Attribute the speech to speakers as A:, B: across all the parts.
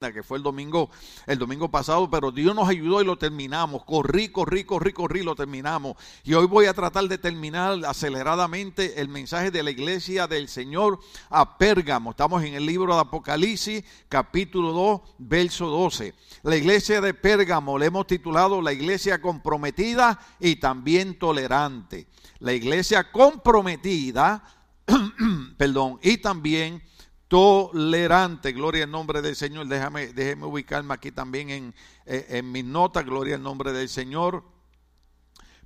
A: que fue el domingo, el domingo pasado, pero Dios nos ayudó y lo terminamos. Corrí, corrí, corrí, corrí, lo terminamos. Y hoy voy a tratar de terminar aceleradamente el mensaje de la iglesia del Señor a Pérgamo. Estamos en el libro de Apocalipsis, capítulo 2, verso 12. La iglesia de Pérgamo le hemos titulado la iglesia comprometida y también tolerante. La iglesia comprometida, perdón, y también tolerante. Gloria al nombre del Señor. Déjame, déjeme ubicarme aquí también en, eh, en, mis notas. Gloria al nombre del Señor.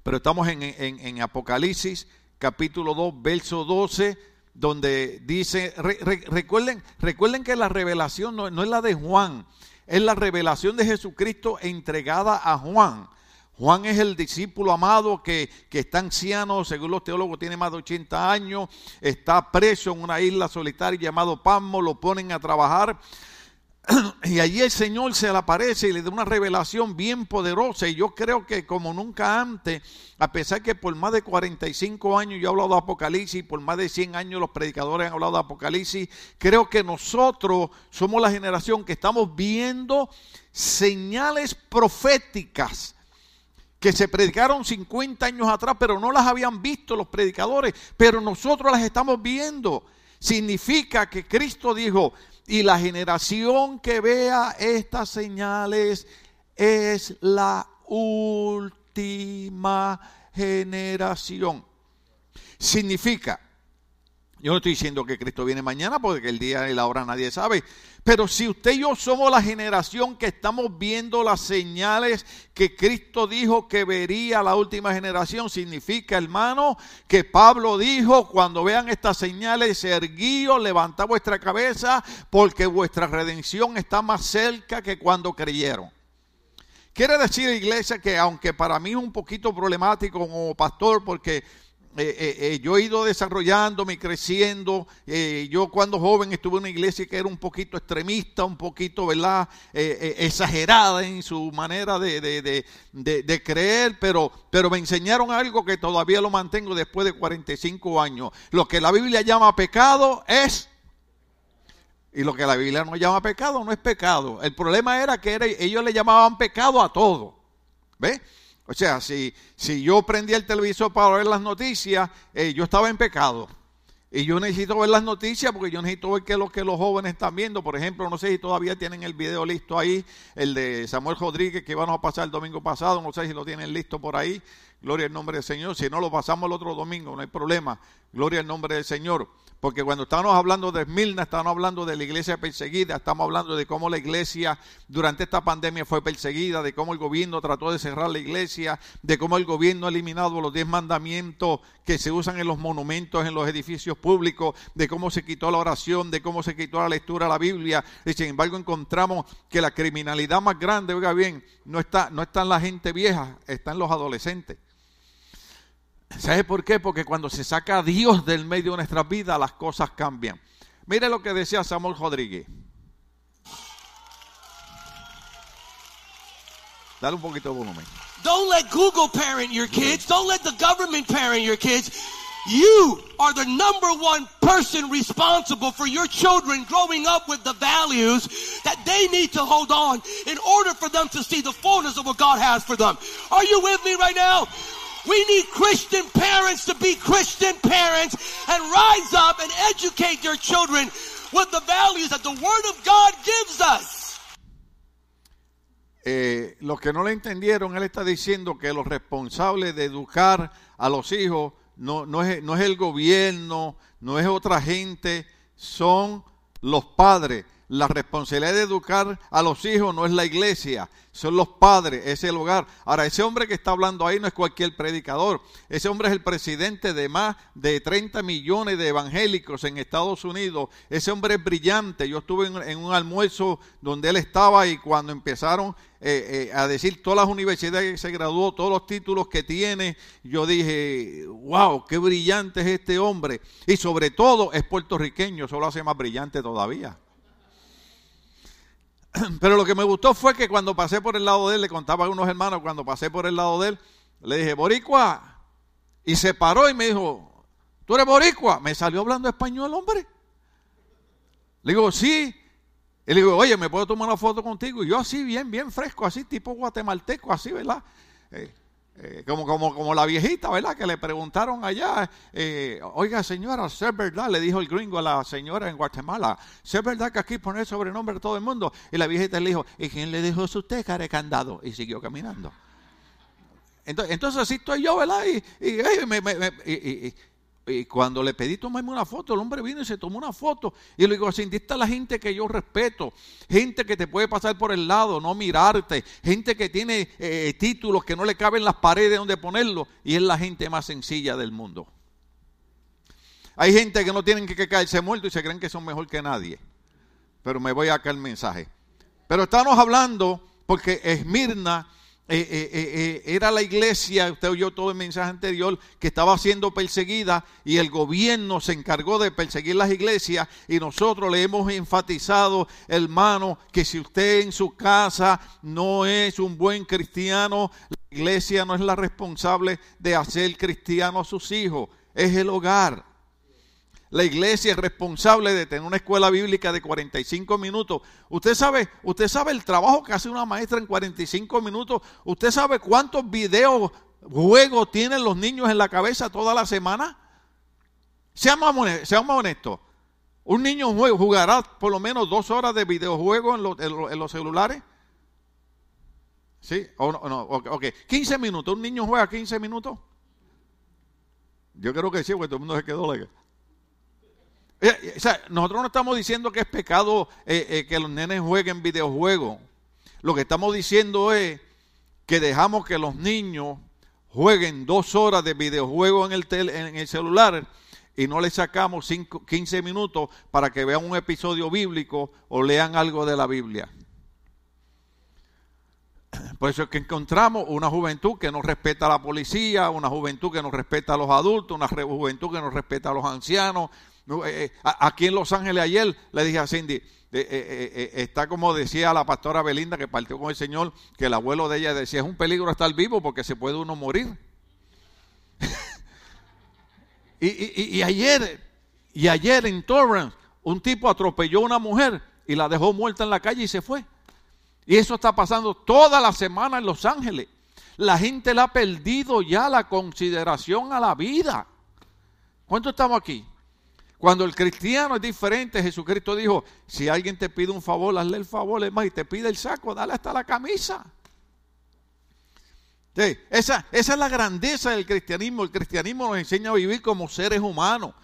A: Pero estamos en, en, Apocalipsis, capítulo 2, verso 12, donde dice, recuerden, recuerden que la revelación no, no es la de Juan, es la revelación de Jesucristo entregada a Juan. Juan es el discípulo amado que, está anciano, según los teólogos tiene más de 80 años, está preso en una isla solitaria llamado Pasmo, lo ponen a trabajar y allí el Señor se le aparece y le da una revelación bien poderosa. Y yo creo que como nunca antes, a pesar que por más de 45 años yo he hablado de Apocalipsis, por más de 100 años los predicadores han hablado de Apocalipsis, creo que nosotros somos la generación que estamos viendo señales proféticas que se predicaron 50 años atrás, pero no las habían visto los predicadores, pero nosotros las estamos viendo. Significa que Cristo dijo, y la generación que vea estas señales es la última generación. Significa yo no estoy diciendo que Cristo viene mañana porque el día y la hora nadie sabe. Pero si usted y yo somos la generación que estamos viendo las señales que Cristo dijo que vería la última generación, significa, hermano, que Pablo dijo, cuando vean estas señales, erguíos, levantad vuestra cabeza, porque vuestra redención está más cerca que cuando creyeron. Quiere decir, iglesia, que aunque para mí es un poquito problemático como pastor, porque eh, eh, eh, yo he ido desarrollándome y creciendo. yo cuando joven estuve en una iglesia que era un poquito extremista, un poquito, ¿verdad? exagerada en su manera de, de, creer, pero, pero me enseñaron algo que todavía lo mantengo después de 45 años. Lo que la Biblia llama pecado es... Y lo que la Biblia no llama pecado no es pecado. El problema era que ellos le llamaban pecado a todo. ¿Ves? O sea, si, si yo prendía el televisor para ver las noticias, eh, yo estaba en pecado. Y yo necesito ver las noticias porque yo necesito ver qué es lo que los jóvenes están viendo. Por ejemplo, no sé si todavía tienen el video listo ahí, el de Samuel Rodríguez que íbamos a pasar el domingo pasado. No sé si lo tienen listo por ahí. Gloria al nombre del Señor. Si no, lo pasamos el otro domingo, no hay problema. Gloria al nombre del Señor. Porque cuando estamos hablando de Esmirna, estamos hablando de la iglesia perseguida, estamos hablando de cómo la iglesia durante esta pandemia fue perseguida, de cómo el gobierno trató de cerrar la iglesia, de cómo el gobierno ha eliminado los diez mandamientos que se usan en los monumentos, en los edificios públicos, de cómo se quitó la oración, de cómo se quitó la lectura de la Biblia. Y sin embargo encontramos que la criminalidad más grande, oiga bien, no está, no está en la gente vieja, está en los adolescentes. ¿Sabe por qué? Porque cuando se saca a Dios del medio de nuestras vidas, las cosas cambian. Mire lo que decía Samuel Rodríguez. Dale un poquito de volumen.
B: Don't let Google parent your kids. Don't let the government parent your kids. You are the number one person responsible for your children growing up with the values that they need to hold on in order for them to see the fullness of what God has for them. Are you with me right now? We need Christian parents to be Christian parents and rise up and educate their children with the values that the Word of God gives us.
A: Eh, los que no le entendieron, él está diciendo que los responsables de educar a los hijos no, no, es, no es el gobierno, no es otra gente, son los padres. La responsabilidad de educar a los hijos no es la iglesia, son los padres, es el hogar. Ahora, ese hombre que está hablando ahí no es cualquier predicador. Ese hombre es el presidente de más de 30 millones de evangélicos en Estados Unidos. Ese hombre es brillante. Yo estuve en, un almuerzo donde él estaba y cuando empezaron eh, eh, a decir todas las universidades que se graduó, todos los títulos que tiene, yo dije, wow, qué brillante es este hombre. Y sobre todo es puertorriqueño, eso lo hace más brillante todavía. Pero lo que me gustó fue que cuando pasé por el lado de él, le contaba a unos hermanos, cuando pasé por el lado de él, le dije, Boricua. Y se paró y me dijo, ¿tú eres Boricua? Me salió hablando español, hombre. Le digo, sí. Y le digo, oye, ¿me puedo tomar una foto contigo? Y yo así, bien, bien fresco, así, tipo guatemalteco, así, ¿verdad? Eh, eh, como, como, como la viejita, ¿verdad? Que le preguntaron allá, eh, oiga señora, ¿es verdad? Le dijo el gringo a la señora en Guatemala, ¿es verdad que aquí pone sobrenombre de todo el mundo? Y la viejita le dijo, ¿y quién le dijo eso a usted, care candado? Y siguió caminando. Entonces, entonces así estoy yo, ¿verdad? Y, me, y, y cuando le pedí tomarme una foto, el hombre vino y se tomó una foto. Y le digo, así está la gente que yo respeto, gente que te puede pasar por el lado, no mirarte, gente que tiene eh, títulos que no le caben las paredes donde ponerlo, y es la gente más sencilla del mundo. Hay gente que no tienen que caerse muertos y se creen que son mejor que nadie. Pero me voy acá el mensaje. Pero estamos hablando porque Esmirna eh, eh, eh, era la iglesia, usted oyó todo el mensaje anterior, que estaba siendo perseguida y el gobierno se encargó de perseguir las iglesias y nosotros le hemos enfatizado, hermano, que si usted en su casa no es un buen cristiano, la iglesia no es la responsable de hacer cristiano a sus hijos, es el hogar. La iglesia es responsable de tener una escuela bíblica de 45 minutos. Usted sabe, usted sabe el trabajo que hace una maestra en 45 minutos. Usted sabe cuántos videos, juegos tienen los niños en la cabeza toda la semana. Seamos honestos. Un niño jugará por lo menos dos horas de videojuegos en, los celulares. ¿Sí? O no, ok. 15 minutos. ¿Un niño juega 15 minutos? Yo creo que sí, porque todo el mundo se quedó. Eh, eh, nosotros no estamos diciendo que es pecado eh, que los nenes jueguen videojuegos. Lo que estamos diciendo es que dejamos que los niños jueguen dos horas de videojuego en el, en el celular y no les sacamos 15 minutos para que vean un episodio bíblico o lean algo de la Biblia. Por eso es que encontramos una juventud que no respeta a la policía, una juventud que no respeta a los adultos, una juventud que no respeta a los ancianos, eh, eh, aquí en Los Ángeles ayer le dije a Cindy, eh, está como decía la pastora Belinda que partió con el Señor, que el abuelo de ella decía, es un peligro estar vivo porque se puede uno morir. y, ayer, y ayer en Torrance, un tipo atropelló a una mujer y la dejó muerta en la calle y se fue. Y eso está pasando toda la semana en Los Ángeles. La gente le ha perdido ya la consideración a la vida. ¿Cuánto estamos aquí? Cuando el cristiano es diferente, Jesucristo dijo, si alguien te pide un favor, hazle el favor, es más, y te pide el saco, dale hasta la camisa. esa, esa es la grandeza del cristianismo. El cristianismo nos enseña a vivir como seres humanos.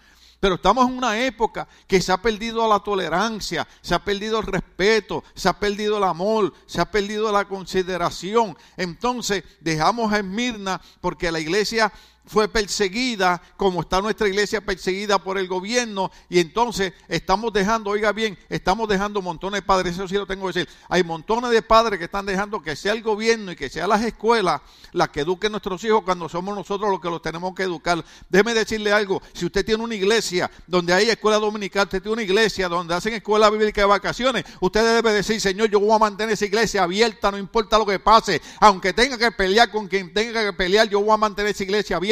A: Pero estamos en una época que se ha perdido la tolerancia, se ha perdido el respeto, se ha perdido el amor, se ha perdido la consideración. Entonces dejamos a Esmirna porque la iglesia fue perseguida, como está nuestra iglesia perseguida por el gobierno, y entonces estamos dejando, oiga bien, estamos dejando montones de padres, eso sí lo tengo que decir, hay montones de padres que están dejando que sea el gobierno y que sea las escuelas las que eduquen nuestros hijos cuando somos nosotros los que los tenemos que educar. Déjeme decirle algo, si usted tiene una iglesia donde hay escuela dominical, usted tiene una iglesia donde hacen escuela bíblica de vacaciones, usted debe decir, Señor, yo voy a mantener esa iglesia abierta, no importa lo que pase, aunque tenga que pelear con quien tenga que pelear, yo voy a mantener esa iglesia abierta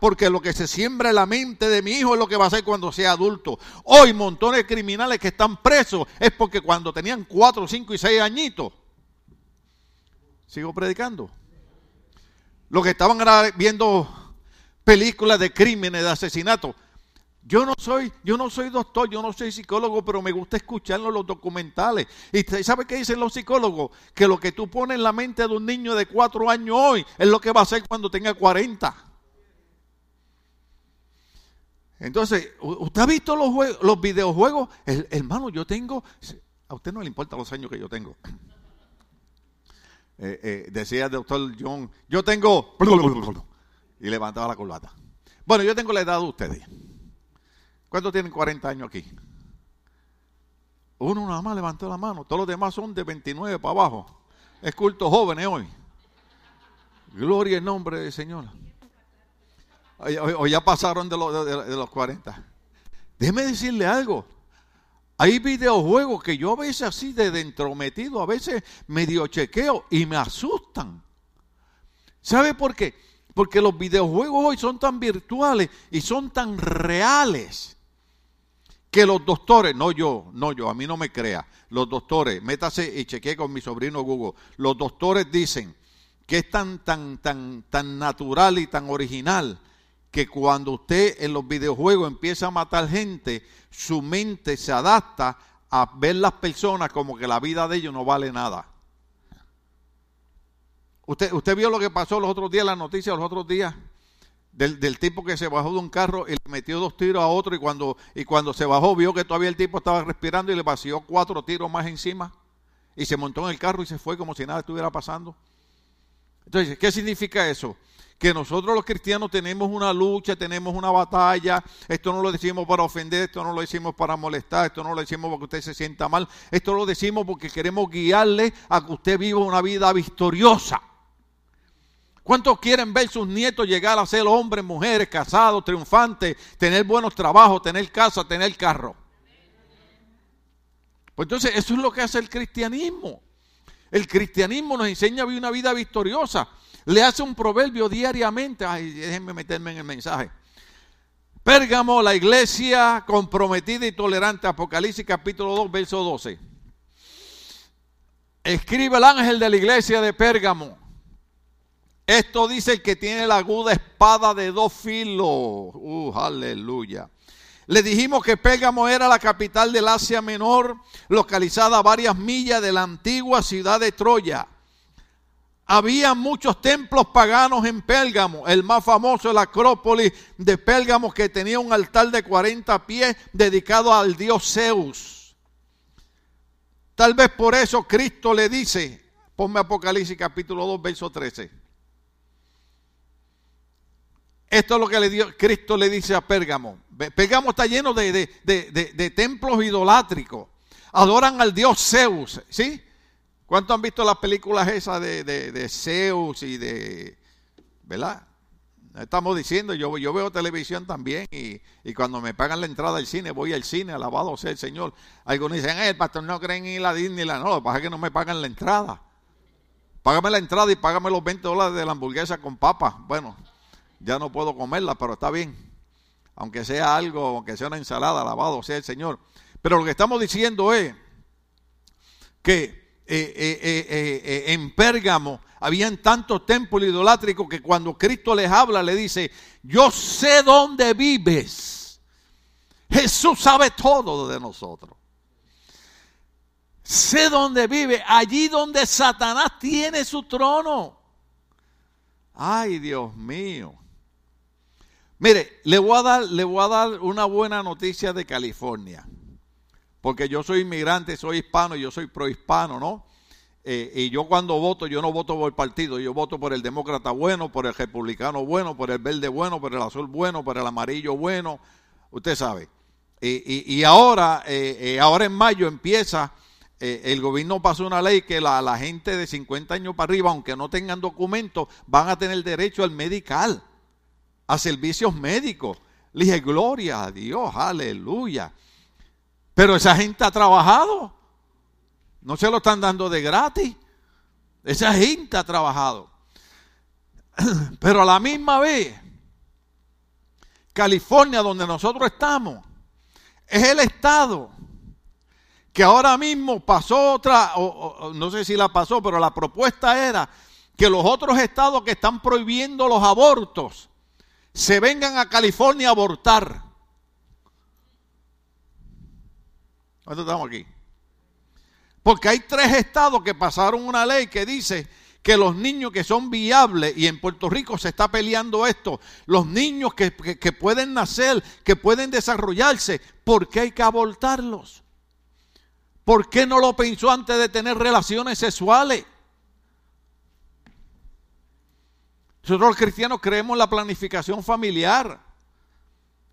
A: porque lo que se siembra en la mente de mi hijo es lo que va a hacer cuando sea adulto. Hoy montones de criminales que están presos es porque cuando tenían 4, 5 y 6 añitos, sigo predicando, los que estaban viendo películas de crímenes, de asesinatos, yo no soy, yo no soy doctor, yo no soy psicólogo, pero me gusta escucharlo los documentales. ¿Y sabe qué dicen los psicólogos? Que lo que tú pones en la mente de un niño de cuatro años hoy es lo que va a hacer cuando tenga 40. Entonces, ¿usted ha visto los, los videojuegos? hermano, yo tengo, a usted no le importa los años que yo tengo. Eh, eh, decía el doctor John, yo tengo, y levantaba la corbata. Bueno, yo tengo la edad de ustedes. ¿Cuántos tienen 40 años aquí? Uno nada más levantó la mano, todos los demás son de 29 para abajo. Es culto jóvenes hoy. Gloria en nombre del Señor. O, ya pasaron de, de, los 40. Déjeme decirle algo. Hay videojuegos que yo a veces así de dentro metido, a veces medio chequeo y me asustan. ¿Sabe por qué? Porque los videojuegos hoy son tan virtuales y son tan reales que los doctores, no yo, no yo, a mí no me crea, los doctores, métase y chequee con mi sobrino Google, los doctores dicen que es tan, tan, tan, tan natural y tan original que cuando usted en los videojuegos empieza a matar gente, su mente se adapta a ver las personas como que la vida de ellos no vale nada. Usted, usted vio lo que pasó los otros días, las noticias los otros días, del, tipo que se bajó de un carro y le metió dos tiros a otro y cuando, y cuando se bajó vio que todavía el tipo estaba respirando y le vació cuatro tiros más encima y se montó en el carro y se fue como si nada estuviera pasando. Entonces, ¿qué significa eso? Que nosotros los cristianos tenemos una lucha, tenemos una batalla. Esto no lo decimos para ofender, esto no lo decimos para molestar, esto no lo decimos porque usted se sienta mal. Esto lo decimos porque queremos guiarle a que usted viva una vida victoriosa. ¿Cuántos quieren ver sus nietos llegar a ser hombres, mujeres, casados, triunfantes, tener buenos trabajos, tener casa, tener carro? Pues entonces eso es lo que hace el cristianismo. El cristianismo nos enseña a vivir una vida victoriosa. Le hace un proverbio diariamente. Ay, déjenme meterme en el mensaje. Pérgamo, la iglesia comprometida y tolerante. Apocalipsis capítulo 2, verso 12. Escribe el ángel de la iglesia de Pérgamo. Esto dice el que tiene la aguda espada de dos filos. Uh, aleluya. Le dijimos que Pérgamo era la capital del Asia Menor, localizada a varias millas de la antigua ciudad de Troya. Había muchos templos paganos en Pérgamo. El más famoso, la Acrópolis de Pérgamo, que tenía un altar de 40 pies dedicado al dios Zeus. Tal vez por eso Cristo le dice, ponme Apocalipsis capítulo 2, verso 13. Esto es lo que le Cristo le dice a Pérgamo. Pérgamo está lleno de, templos idolátricos. Adoran al dios Zeus, ¿sí? ¿Cuántos han visto las películas esas de, Zeus y de... ¿Verdad? Estamos diciendo, yo, yo veo televisión también y, cuando me pagan la entrada al cine, voy al cine, alabado sea el Señor. Algunos dicen, eh, el pastor no cree en la Disney. No, lo que pasa es que no me pagan la entrada. Págame la entrada y págame los 20 dólares de la hamburguesa con papas. Bueno, ya no puedo comerla, pero está bien. Aunque sea algo, aunque sea una ensalada, alabado sea el Señor. Pero lo que estamos diciendo es que eh, eh, eh, en Pérgamo habían tantos templos idolátricos que cuando Cristo les habla le dice, yo sé dónde vives. Jesús sabe todo de nosotros. Sé dónde vive, allí donde Satanás tiene su trono. Ay, Dios mío. Mire, le voy a dar, le voy a dar una buena noticia de California. Porque yo soy inmigrante, soy hispano, yo soy prohispano, ¿no? Eh, y yo cuando voto, yo no voto por el partido, yo voto por el demócrata bueno, por el republicano bueno, por el verde bueno, por el azul bueno, por el amarillo bueno, usted sabe. Y, ahora, eh, eh, ahora en mayo empieza, el gobierno pasó una ley que la, la gente de 50 años para arriba, aunque no tengan documentos, van a tener derecho al medical a servicios médicos. Le dije, gloria a Dios, aleluya. Pero esa gente ha trabajado. No se lo están dando de gratis. Esa gente ha trabajado. Pero a la misma vez, California, donde nosotros estamos, es el estado que ahora mismo pasó otra, no sé si la pasó, pero la propuesta era que los otros estados que están prohibiendo los abortos, se vengan a California a abortar. ¿Cuántos estamos aquí? Porque hay tres estados que pasaron una ley que dice que los niños que son viables, y en Puerto Rico se está peleando esto, los niños que, que pueden nacer, que pueden desarrollarse, ¿por qué hay que abortarlos? ¿Por qué no lo pensó antes de tener relaciones sexuales? Nosotros los cristianos creemos en la planificación familiar.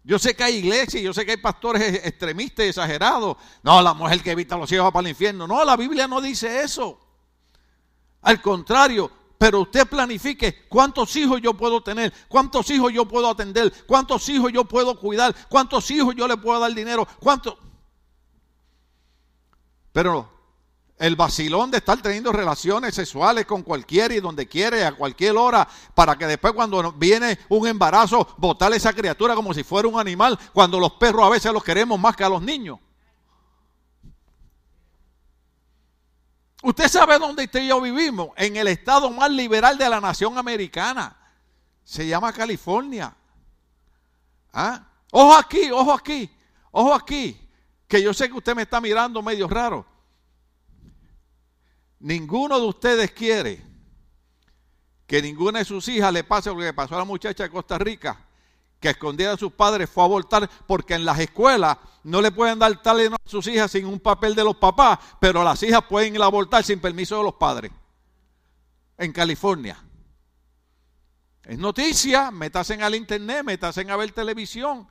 A: Yo sé que hay iglesias, yo sé que hay pastores extremistas, exagerados. No, la mujer que evita los hijos va para el infierno. No, la Biblia no dice eso. Al contrario, pero usted planifique cuántos hijos yo puedo tener, cuántos hijos yo puedo atender, cuántos hijos yo puedo cuidar, cuántos hijos yo le puedo dar dinero, cuántos. Pero el vacilón de estar teniendo relaciones sexuales con cualquiera y donde quiere, a cualquier hora, para que después cuando viene un embarazo, botar esa criatura como si fuera un animal, cuando los perros a veces los queremos más que a los niños. Usted sabe dónde usted y yo vivimos, en el estado más liberal de la nación americana. Se llama California. ¿Ah? Ojo aquí, ojo aquí, ojo aquí, que yo sé que usted me está mirando medio raro. Ninguno de ustedes quiere que ninguna de sus hijas le pase lo que pasó a la muchacha de Costa Rica, que escondida a sus padres fue a abortar porque en las escuelas no le pueden dar tal a sus hijas sin un papel de los papás, pero las hijas pueden ir a abortar sin permiso de los padres. En California. Es noticia, metasen al internet, metasen a ver televisión.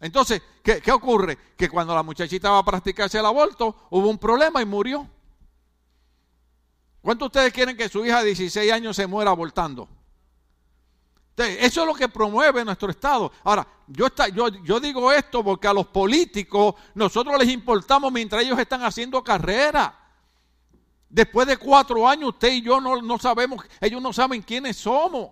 A: Entonces, ¿qué, ¿qué ocurre? Que cuando la muchachita va a practicarse el aborto, hubo un problema y murió. ¿Cuántos de ustedes quieren que su hija de 16 años se muera abortando? Eso es lo que promueve nuestro Estado. Ahora, yo, está, yo, yo, digo esto porque a los políticos nosotros les importamos mientras ellos están haciendo carrera. Después de cuatro años usted y yo no, no sabemos, ellos no saben quiénes somos.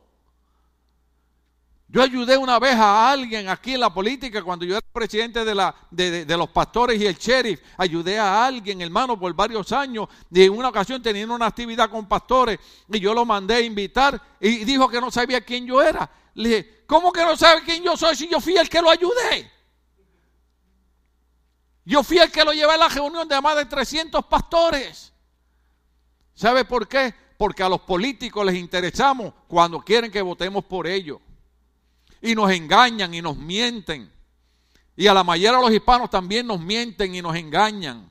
A: Yo ayudé una vez a alguien aquí en la política cuando yo era presidente de, los pastores y el sheriff. Ayudé a alguien, hermano, por varios años. Y en una ocasión teniendo una actividad con pastores y yo lo mandé a invitar y dijo que no sabía quién yo era. Le dije, ¿cómo que no sabe quién yo soy si yo fui el que lo ayudé? Yo fui el que lo llevé a la reunión de más de 300 pastores. ¿Sabe por qué? Porque a los políticos les interesamos cuando quieren que votemos por ellos y nos engañan y nos mienten. Y a la mayoría de los hispanos también nos mienten y nos engañan.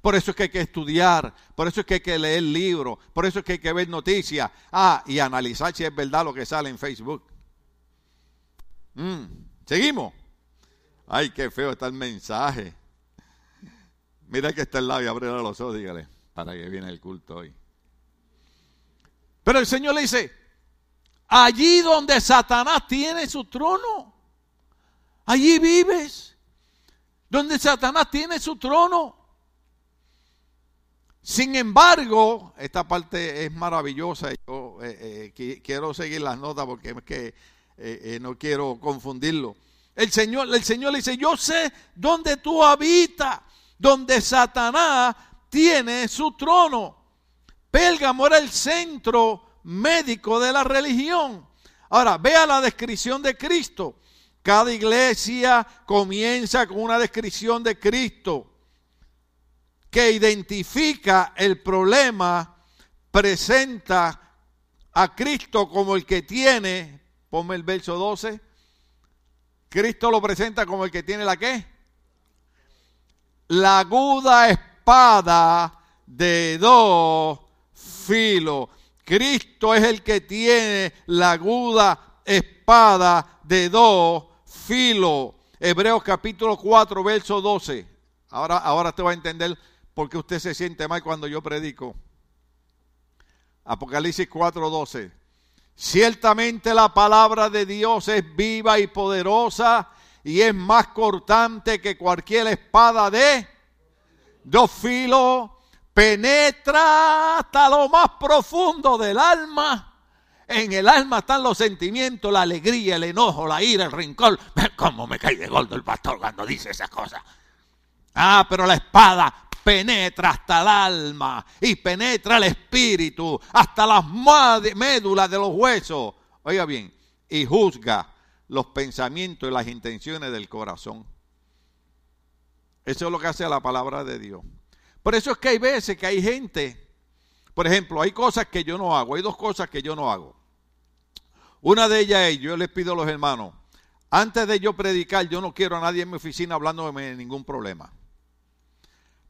A: Por eso es que hay que estudiar, por eso es que hay que leer libros, por eso es que hay que ver noticias. Ah, y analizar si es verdad lo que sale en Facebook. Mm, Seguimos. Ay, qué feo está el mensaje. Mira que está el y abre los ojos, dígale, para que viene el culto hoy. Pero el Señor le dice, Allí donde Satanás tiene su trono. Allí vives. Donde Satanás tiene su trono. Sin embargo, esta parte es maravillosa. Yo eh, eh, quiero seguir las notas porque eh, no quiero confundirlo. El Señor, el Señor le dice, yo sé dónde tú habitas, donde Satanás tiene su trono. Pélgamo era el centro médico de la religión. Ahora, vea la descripción de Cristo. Cada iglesia comienza con una descripción de Cristo que identifica el problema, presenta a Cristo como el que tiene, ponme el verso 12, Cristo lo presenta como el que tiene la qué? La aguda espada de dos filos. Cristo es el que tiene la aguda espada de dos filos. Hebreos capítulo 4, verso 12. Ahora, ahora te va a entender por qué usted se siente mal cuando yo predico. Apocalipsis 4, 12. Ciertamente la palabra de Dios es viva y poderosa y es más cortante que cualquier espada de dos filos penetra hasta lo más profundo del alma. En el alma están los sentimientos, la alegría, el enojo, la ira, el rincón. ¿Cómo me cae de gordo el pastor cuando dice esas cosas? Ah, pero la espada penetra hasta el alma y penetra el espíritu, hasta las médulas de los huesos. Oiga bien, y juzga los pensamientos y las intenciones del corazón. Eso es lo que hace la palabra de Dios. Por eso es que hay veces que hay gente, por ejemplo, hay cosas que yo no hago, hay dos cosas que yo no hago. Una de ellas es, yo les pido a los hermanos, antes de yo predicar, yo no quiero a nadie en mi oficina hablándome de ningún problema.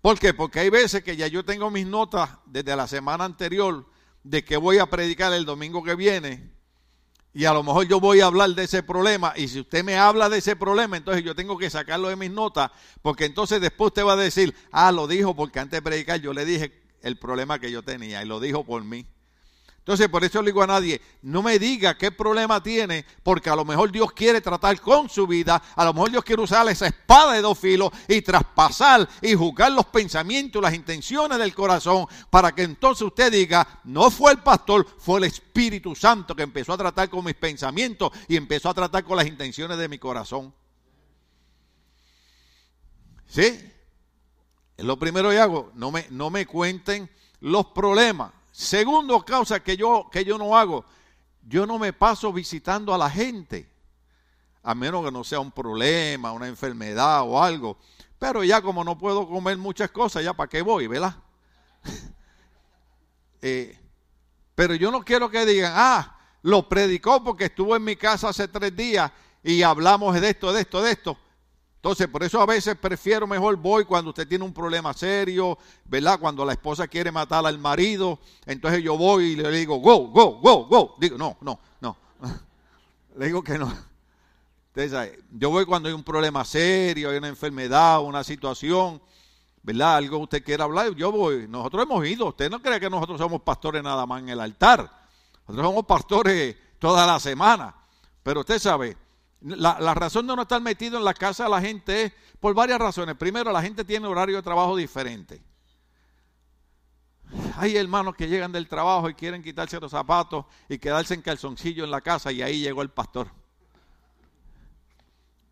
A: ¿Por qué? Porque hay veces que ya yo tengo mis notas desde la semana anterior de que voy a predicar el domingo que viene y a lo mejor yo voy a hablar de ese problema y si usted me habla de ese problema, entonces yo tengo que sacarlo de mis notas, porque entonces después usted va a decir, ah, lo dijo porque antes de predicar yo le dije el problema que yo tenía y lo dijo por mí. Entonces, por eso le digo a nadie, no me diga qué problema tiene, porque a lo mejor Dios quiere tratar con su vida, a lo mejor Dios quiere usar esa espada de dos filos y traspasar y juzgar los pensamientos, las intenciones del corazón, para que entonces usted diga, no fue el pastor, fue el Espíritu Santo que empezó a tratar con mis pensamientos y empezó a tratar con las intenciones de mi corazón. ¿Sí? Es lo primero que hago, no me, no me cuenten los problemas Segundo causa que yo, que yo no hago, yo no me paso visitando a la gente, a menos que no sea un problema, una enfermedad o algo. Pero ya como no puedo comer muchas cosas, ya para qué voy, ¿verdad? Eh, pero yo no quiero que digan, ah, lo predicó porque estuvo en mi casa hace tres días y hablamos de esto, de esto, de esto. Entonces, por eso a veces prefiero mejor voy cuando usted tiene un problema serio, ¿verdad? Cuando la esposa quiere matar al marido, entonces yo voy y le digo, go, go, go, go. Digo, no, no, no. le digo que no. Entonces, yo voy cuando hay un problema serio, hay una enfermedad, una situación, ¿verdad? Algo usted quiera hablar, yo voy. Nosotros hemos ido. Usted no cree que nosotros somos pastores nada más en el altar. Nosotros somos pastores toda la semana. Pero usted sabe, la, razón de no estar metido en la casa de la gente es por varias razones. Primero, la gente tiene horario de trabajo diferente. Hay hermanos que llegan del trabajo y quieren quitarse los zapatos y quedarse en calzoncillo en la casa y ahí llegó el pastor.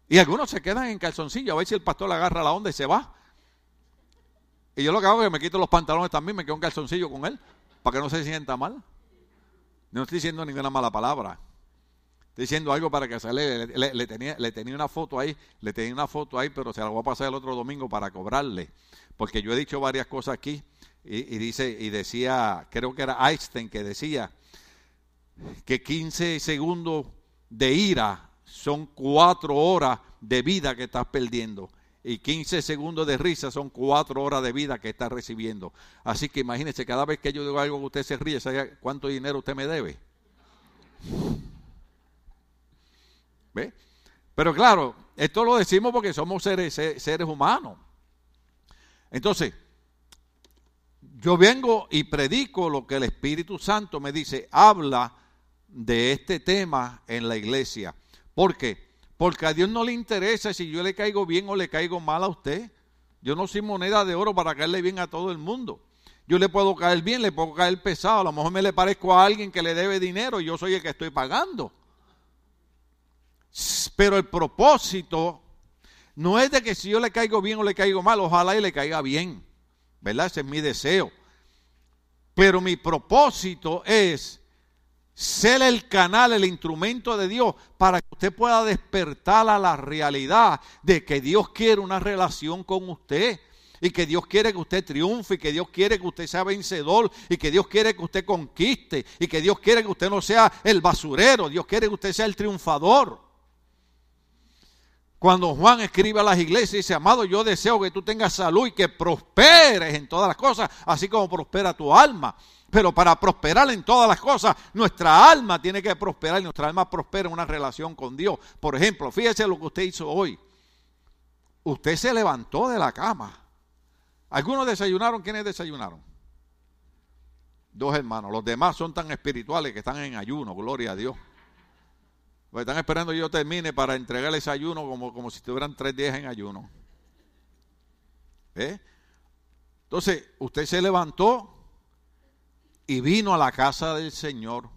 A: Y algunos se quedan en calzoncillo a ver si el pastor agarra la onda y se va. Y yo lo que hago es que me quito los pantalones también, me quedo en calzoncillo con él, para que no se sienta mal. No estoy diciendo ninguna mala palabra diciendo algo para que se le, le, tenía, le tenía una foto ahí, le tenía una foto ahí, pero se la voy a pasar el otro domingo para cobrarle. Porque yo he dicho varias cosas aquí y, dice, y decía, creo que era Einstein que decía que 15 segundos de ira son cuatro horas de vida que estás perdiendo. Y 15 segundos de risa son cuatro horas de vida que estás recibiendo. Así que imagínese, cada vez que yo digo algo que usted se ríe, ¿sabe cuánto dinero usted me debe? Pero claro, esto lo decimos porque somos seres, seres humanos. Entonces, yo vengo y predico lo que el Espíritu Santo me dice, habla de este tema en la iglesia. ¿Por qué? Porque a Dios no le interesa si yo le caigo bien o le caigo mal a usted. Yo no soy moneda de oro para caerle bien a todo el mundo. Yo le puedo caer bien, le puedo caer pesado. A lo mejor me le parezco a alguien que le debe dinero y yo soy el que estoy pagando. Pero el propósito no es de que si yo le caigo bien o le caigo mal, ojalá y le caiga bien. ¿Verdad? Ese es mi deseo. Pero mi propósito es ser el canal, el instrumento de Dios para que usted pueda despertar a la realidad de que Dios quiere una relación con usted y que Dios quiere que usted triunfe y que Dios quiere que usted sea vencedor y que Dios quiere que usted conquiste y que Dios quiere que usted no sea el basurero, Dios quiere que usted sea el triunfador. Cuando Juan escribe a las iglesias, dice, amado, yo deseo que tú tengas salud y que prosperes en todas las cosas, así como prospera tu alma. Pero para prosperar en todas las cosas, nuestra alma tiene que prosperar y nuestra alma prospera en una relación con Dios. Por ejemplo, fíjese lo que usted hizo hoy. Usted se levantó de la cama. ¿Algunos desayunaron? ¿Quiénes desayunaron? Dos hermanos. Los demás son tan espirituales que están en ayuno, gloria a Dios. Pues están esperando que yo termine para entregarles ayuno como, como si estuvieran tres días en ayuno. ¿Eh? Entonces, usted se levantó y vino a la casa del Señor.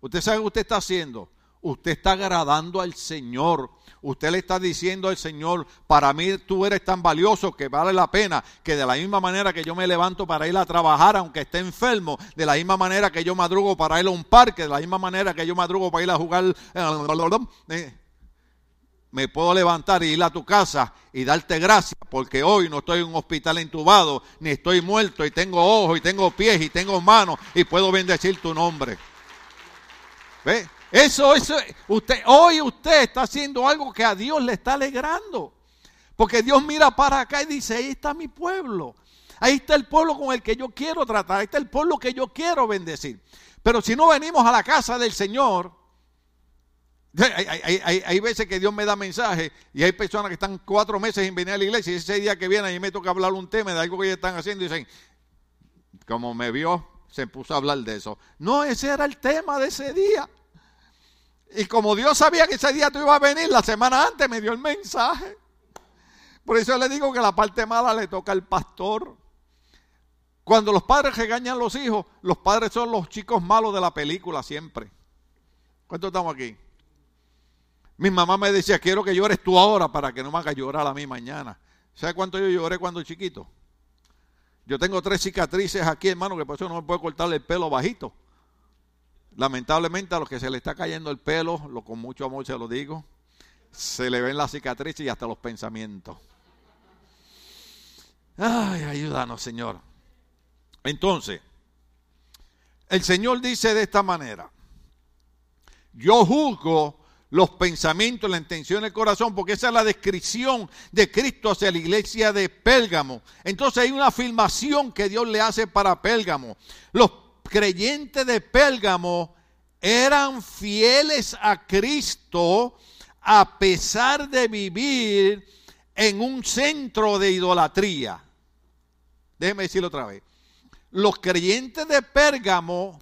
A: Usted sabe que usted está haciendo. Usted está agradando al Señor Usted le está diciendo al Señor, para mí tú eres tan valioso que vale la pena que de la misma manera que yo me levanto para ir a trabajar aunque esté enfermo, de la misma manera que yo madrugo para ir a un parque, de la misma manera que yo madrugo para ir a jugar, eh, me puedo levantar y ir a tu casa y darte gracias porque hoy no estoy en un hospital entubado, ni estoy muerto y tengo ojos y tengo pies y tengo manos y puedo bendecir tu nombre. ¿Ve? Eso, eso, usted, hoy usted está haciendo algo que a Dios le está alegrando. Porque Dios mira para acá y dice, ahí está mi pueblo. Ahí está el pueblo con el que yo quiero tratar. Ahí está el pueblo que yo quiero bendecir. Pero si no venimos a la casa del Señor, hay, veces que Dios me da mensaje y hay personas que están cuatro meses sin venir a la iglesia y ese día que viene y me toca hablar un tema de algo que ellos están haciendo y dicen, como me vio, se puso a hablar de eso. No, ese era el tema de ese día. Y como Dios sabía que ese día tú ibas a venir, la semana antes me dio el mensaje. Por eso le digo que la parte mala le toca al pastor. Cuando los padres regañan a los hijos, los padres son los chicos malos de la película siempre. ¿Cuántos estamos aquí? Mi mamá me decía, quiero que llores tú ahora para que no me haga llorar a mí mañana. ¿Sabe cuánto yo lloré cuando chiquito? Yo tengo tres cicatrices aquí, hermano, que por eso no me puedo cortarle el pelo bajito. Lamentablemente a los que se le está cayendo el pelo, lo con mucho amor se lo digo, se le ven las cicatrices y hasta los pensamientos. Ay, ayúdanos, Señor. Entonces, el Señor dice de esta manera, yo juzgo los pensamientos, la intención del corazón, porque esa es la descripción de Cristo hacia la iglesia de Pérgamo. Entonces hay una afirmación que Dios le hace para Pérgamo. Los creyentes de Pérgamo eran fieles a Cristo a pesar de vivir en un centro de idolatría. Déjeme decirlo otra vez. Los creyentes de Pérgamo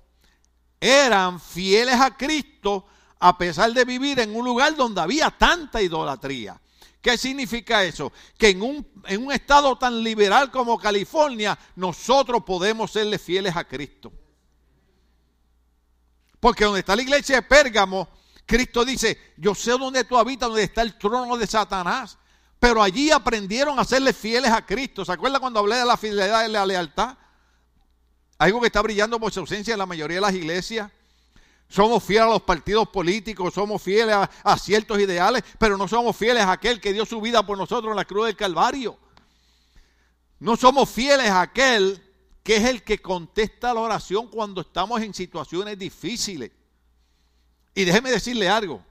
A: eran fieles a Cristo a pesar de vivir en un lugar donde había tanta idolatría. ¿Qué significa eso? Que en un, en un estado tan liberal como California, nosotros podemos serle fieles a Cristo. Porque donde está la iglesia de Pérgamo, Cristo dice, yo sé dónde tú habitas, donde está el trono de Satanás. Pero allí aprendieron a serle fieles a Cristo. ¿Se acuerda cuando hablé de la fidelidad y la lealtad? Algo que está brillando por su ausencia en la mayoría de las iglesias. Somos fieles a los partidos políticos, somos fieles a, a, ciertos ideales, pero no somos fieles a aquel que dio su vida por nosotros en la cruz del Calvario. No somos fieles a aquel que es el que contesta la oración cuando estamos en situaciones difíciles. Y déjeme decirle algo.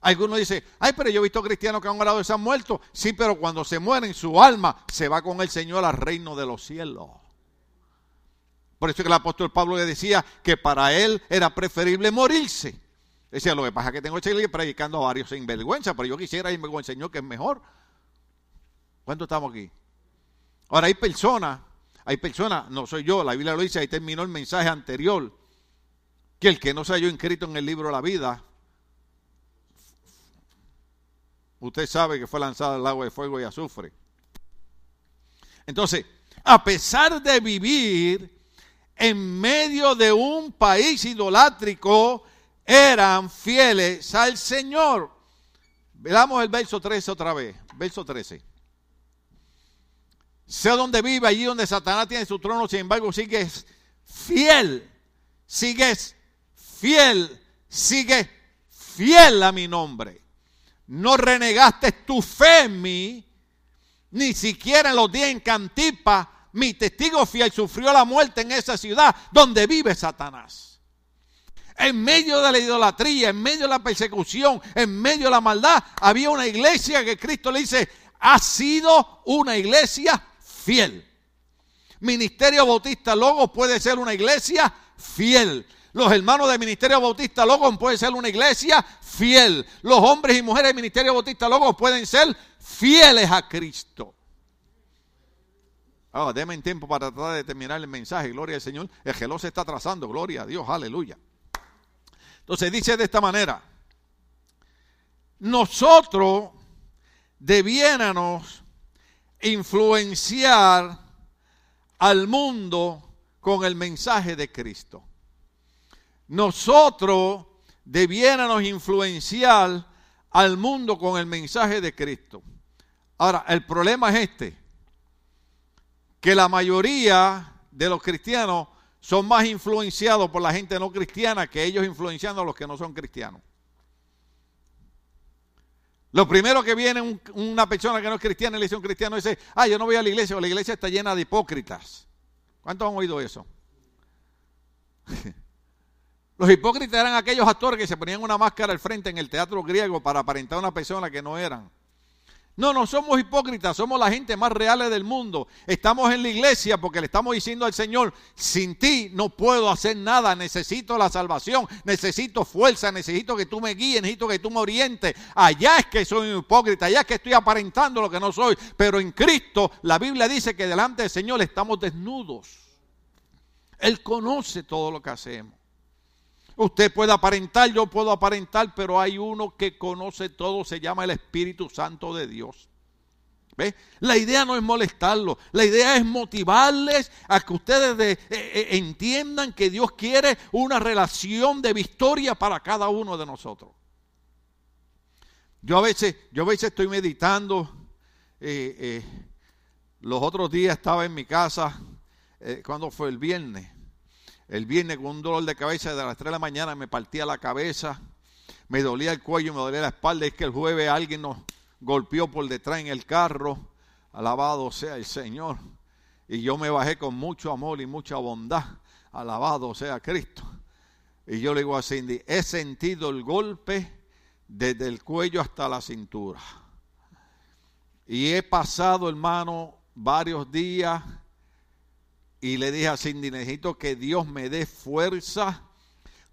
A: Algunos dicen, ay, pero yo he visto cristianos que han orado y se han muerto. Sí, pero cuando se mueren, su alma se va con el Señor al reino de los cielos. Por eso que el apóstol Pablo le decía que para él era preferible morirse. Decía, lo que pasa es que tengo que seguir predicando a varios sin vergüenza, pero yo quisiera irme con el Señor que es mejor. ¿Cuántos estamos aquí? Ahora hay personas, hay personas, no soy yo, la Biblia lo dice, ahí terminó el mensaje anterior, que el que no se haya inscrito en el libro de la vida, usted sabe que fue lanzado al agua de fuego y azufre. Entonces, a pesar de vivir en medio de un país idolátrico, eran fieles al Señor. Veamos el verso 13 otra vez. Verso 13. Sé donde vive, allí donde Satanás tiene su trono, sin embargo, sigues fiel. Sigues fiel. Sigues fiel a mi nombre. No renegaste tu fe en mí, ni siquiera en los días en Cantipa mi testigo fiel sufrió la muerte en esa ciudad donde vive Satanás. En medio de la idolatría, en medio de la persecución, en medio de la maldad, había una iglesia que Cristo le dice, ha sido una iglesia fiel. Ministerio Bautista Logos puede ser una iglesia fiel. Los hermanos del Ministerio Bautista Logos pueden ser una iglesia fiel. Los hombres y mujeres del Ministerio Bautista Logos pueden ser fieles a Cristo. Ahora, déme tiempo para tratar de terminar el mensaje. Gloria al Señor. El geló se está trazando. Gloria a Dios. Aleluya. Entonces dice de esta manera. Nosotros debiéramos influenciar al mundo con el mensaje de Cristo. Nosotros debiéramos influenciar al mundo con el mensaje de Cristo. Ahora, el problema es este que la mayoría de los cristianos son más influenciados por la gente no cristiana que ellos influenciando a los que no son cristianos. Lo primero que viene una persona que no es cristiana y le dice a un cristiano dice, ah, yo no voy a la iglesia, o la iglesia está llena de hipócritas. ¿Cuántos han oído eso? Los hipócritas eran aquellos actores que se ponían una máscara al frente en el teatro griego para aparentar a una persona que no eran. No, no somos hipócritas, somos la gente más real del mundo. Estamos en la iglesia porque le estamos diciendo al Señor, sin ti no puedo hacer nada, necesito la salvación, necesito fuerza, necesito que tú me guíes, necesito que tú me orientes. Allá es que soy un hipócrita, allá es que estoy aparentando lo que no soy, pero en Cristo la Biblia dice que delante del Señor estamos desnudos. Él conoce todo lo que hacemos. Usted puede aparentar, yo puedo aparentar, pero hay uno que conoce todo, se llama el Espíritu Santo de Dios. ¿Ve? La idea no es molestarlo, la idea es motivarles a que ustedes eh, eh, entiendan que Dios quiere una relación de victoria para cada uno de nosotros. Yo a veces, yo a veces estoy meditando. Eh, los otros días estaba en mi casa, cuando fue el viernes, el viernes con un dolor de cabeza de las 3 de la mañana me partía la cabeza, me dolía el cuello, me dolía la espalda. Es que el jueves alguien nos golpeó por detrás en el carro. Alabado sea el Señor. Y yo me bajé con mucho amor y mucha bondad. Alabado sea Cristo. Y yo le digo a Cindy, he sentido el golpe desde el cuello hasta la cintura. Y he pasado, hermano, varios días y le dije a Cindy, necesito que Dios me dé fuerza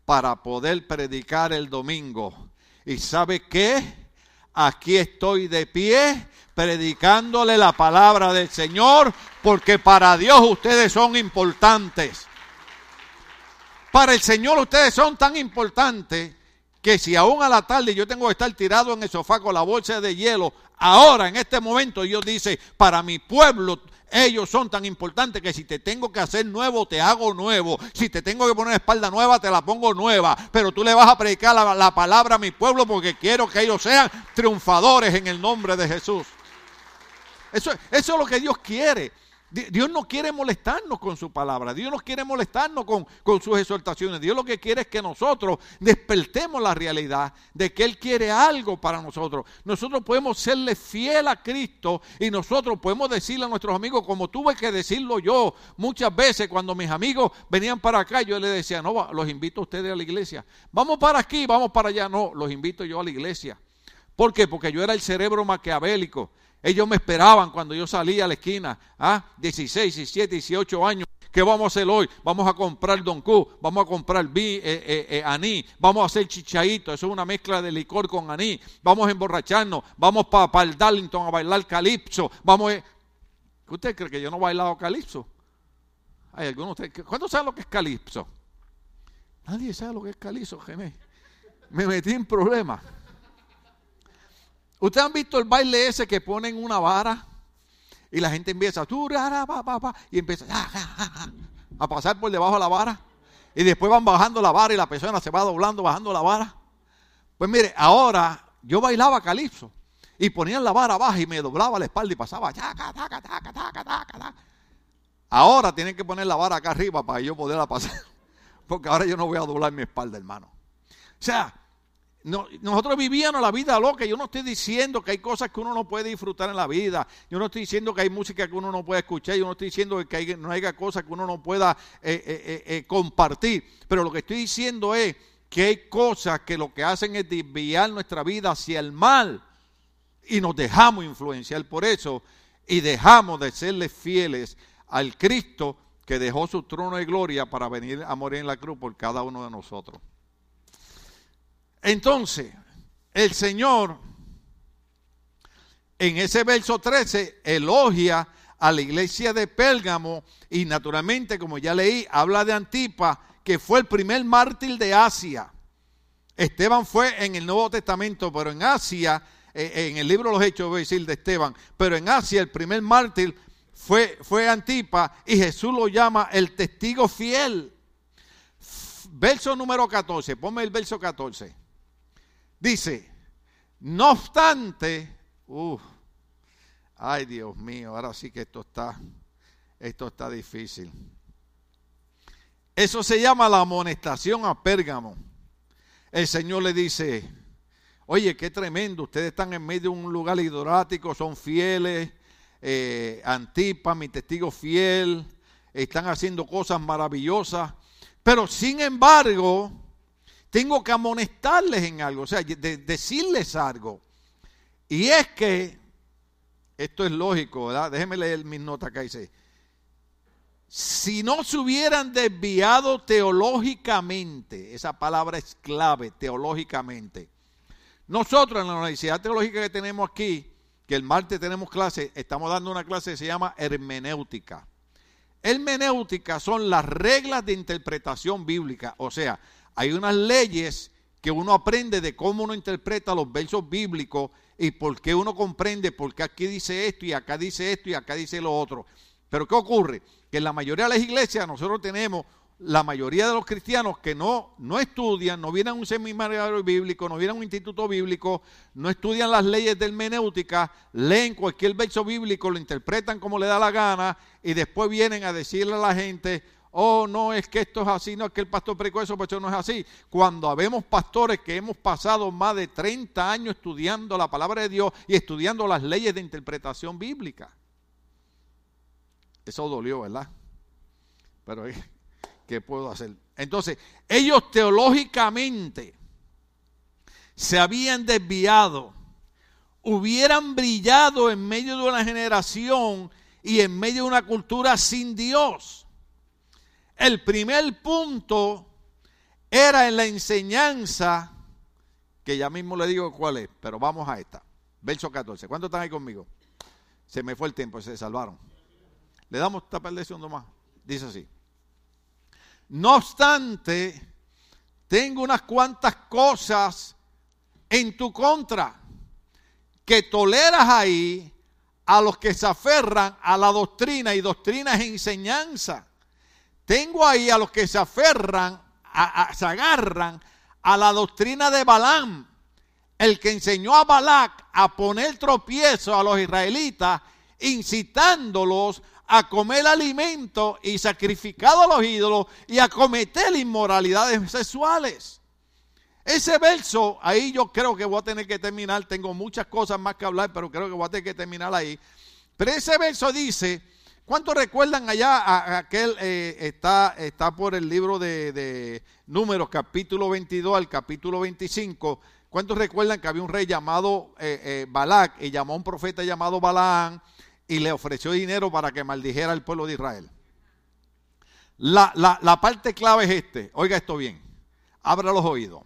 A: para poder predicar el domingo. ¿Y sabe qué? Aquí estoy de pie predicándole la palabra del Señor porque para Dios ustedes son importantes. Para el Señor ustedes son tan importantes que si aún a la tarde yo tengo que estar tirado en el sofá con la bolsa de hielo, ahora en este momento Dios dice, para mi pueblo ellos son tan importantes que si te tengo que hacer nuevo, te hago nuevo. Si te tengo que poner espalda nueva, te la pongo nueva. Pero tú le vas a predicar la, la palabra a mi pueblo porque quiero que ellos sean triunfadores en el nombre de Jesús. Eso, eso es lo que Dios quiere. Dios no quiere molestarnos con su palabra, Dios no quiere molestarnos con, con, sus exhortaciones. Dios lo que quiere es que nosotros despertemos la realidad de que Él quiere algo para nosotros. Nosotros podemos serle fiel a Cristo y nosotros podemos decirle a nuestros amigos, como tuve que decirlo yo muchas veces cuando mis amigos venían para acá, yo les decía, no, los invito a ustedes a la iglesia. Vamos para aquí, vamos para allá. No, los invito yo a la iglesia. ¿Por qué? Porque yo era el cerebro maquiavélico. Ellos me esperaban cuando yo salía a la esquina, ¿ah? 16, 17, 18 años. ¿Qué vamos a hacer hoy? Vamos a comprar Don Q, vamos a comprar bi, eh, eh, eh, aní, vamos a hacer chichaito, eso es una mezcla de licor con aní, vamos a emborracharnos, vamos para el Darlington a bailar calipso, vamos a... ¿Usted cree que yo no he bailado calipso? ¿Hay algunos ustedes? ¿Cuántos saben lo que es calipso? Nadie sabe lo que es calipso, Gené. Me metí en problemas. ¿Ustedes han visto el baile ese que ponen una vara y la gente empieza y empieza a pasar por debajo de la vara y después van bajando la vara y la persona se va doblando bajando la vara? Pues mire, ahora yo bailaba calipso y ponían la vara abajo y me doblaba la espalda y pasaba. Ahora tienen que poner la vara acá arriba para yo poderla pasar. Porque ahora yo no voy a doblar mi espalda, hermano. O sea, nosotros vivíamos la vida loca. Yo no estoy diciendo que hay cosas que uno no puede disfrutar en la vida. Yo no estoy diciendo que hay música que uno no puede escuchar. Yo no estoy diciendo que no haya cosas que uno no pueda eh, eh, eh, compartir. Pero lo que estoy diciendo es que hay cosas que lo que hacen es desviar nuestra vida hacia el mal. Y nos dejamos influenciar por eso. Y dejamos de serle fieles al Cristo que dejó su trono de gloria para venir a morir en la cruz por cada uno de nosotros. Entonces, el Señor en ese verso 13 elogia a la iglesia de Pérgamo y naturalmente, como ya leí, habla de Antipa, que fue el primer mártir de Asia. Esteban fue en el Nuevo Testamento, pero en Asia, eh, en el libro de los Hechos, voy a decir de Esteban, pero en Asia el primer mártir fue, fue Antipa y Jesús lo llama el testigo fiel. Verso número 14, ponme el verso 14. Dice, no obstante, uff, ay Dios mío, ahora sí que esto está, esto está difícil. Eso se llama la amonestación a Pérgamo. El Señor le dice, oye, qué tremendo, ustedes están en medio de un lugar idolátrico, son fieles, eh, Antipa, mi testigo fiel, están haciendo cosas maravillosas, pero sin embargo, tengo que amonestarles en algo, o sea, decirles algo. Y es que, esto es lógico, ¿verdad? Déjenme leer mis notas acá, dice, si no se hubieran desviado teológicamente, esa palabra es clave, teológicamente. Nosotros en la Universidad Teológica que tenemos aquí, que el martes tenemos clase, estamos dando una clase que se llama hermenéutica. Hermenéutica son las reglas de interpretación bíblica. O sea, hay unas leyes que uno aprende de cómo uno interpreta los versos bíblicos y por qué uno comprende por qué aquí dice esto y acá dice esto y acá dice lo otro. Pero ¿qué ocurre? Que en la mayoría de las iglesias nosotros tenemos la mayoría de los cristianos que no, no estudian, no vienen a un seminario bíblico, no vienen a un instituto bíblico, no estudian las leyes de hermenéutica, leen cualquier verso bíblico, lo interpretan como le da la gana y después vienen a decirle a la gente, oh, no es que esto es así, no es que el pastor predicó eso, pues eso no es así. Cuando habemos pastores que hemos pasado más de 30 años estudiando la palabra de Dios y estudiando las leyes de interpretación bíblica. Eso dolió, ¿verdad? Pero ¿qué puedo hacer? Entonces, ellos teológicamente se habían desviado, hubieran brillado en medio de una generación y en medio de una cultura sin Dios. El primer punto era en la enseñanza, que ya mismo le digo cuál es, pero vamos a esta. Verso 14. ¿Cuántos están ahí conmigo? Se me fue el tiempo, se salvaron. Le damos esta de segundo más. Dice así. No obstante, tengo unas cuantas cosas en tu contra que toleras ahí a los que se aferran a la doctrina y doctrina es enseñanza tengo ahí a los que se aferran, se agarran a la doctrina de Balaam, el que enseñó a Balac a poner tropiezo a los israelitas, incitándolos a comer alimento y sacrificado a los ídolos y a cometer inmoralidades sexuales. Ese verso, ahí yo creo que voy a tener que terminar, tengo muchas cosas más que hablar, pero creo que voy a tener que terminar ahí. Pero ese verso dice, ¿Cuántos recuerdan allá a, aquel, eh, está, está por el libro de, Números, capítulo 22 al capítulo 25? ¿Cuántos recuerdan que había un rey llamado eh, eh, Balac y llamó a un profeta llamado Balaam y le ofreció dinero para que maldijera al pueblo de Israel? La, la parte clave es este, oiga esto bien, abra los oídos.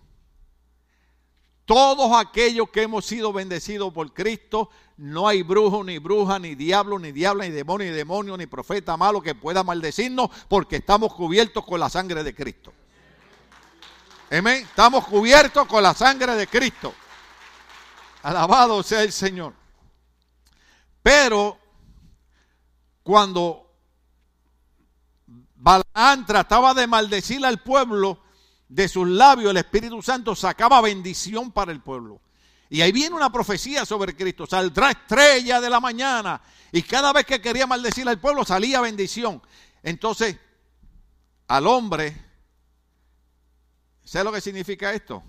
A: Todos aquellos que hemos sido bendecidos por Cristo, no hay brujo, ni bruja, ni diablo, ni diabla, ni demonio, ni demonio, ni profeta malo que pueda maldecirnos porque estamos cubiertos con la sangre de Cristo. Amén. Estamos cubiertos con la sangre de Cristo. Alabado sea el Señor. Pero cuando Balaán trataba de maldecir al pueblo, de sus labios el Espíritu Santo sacaba bendición para el pueblo. Y ahí viene una profecía sobre Cristo. Saldrá estrella de la mañana. Y cada vez que quería maldecir al pueblo salía bendición. Entonces, al hombre, ¿sabe lo que significa esto?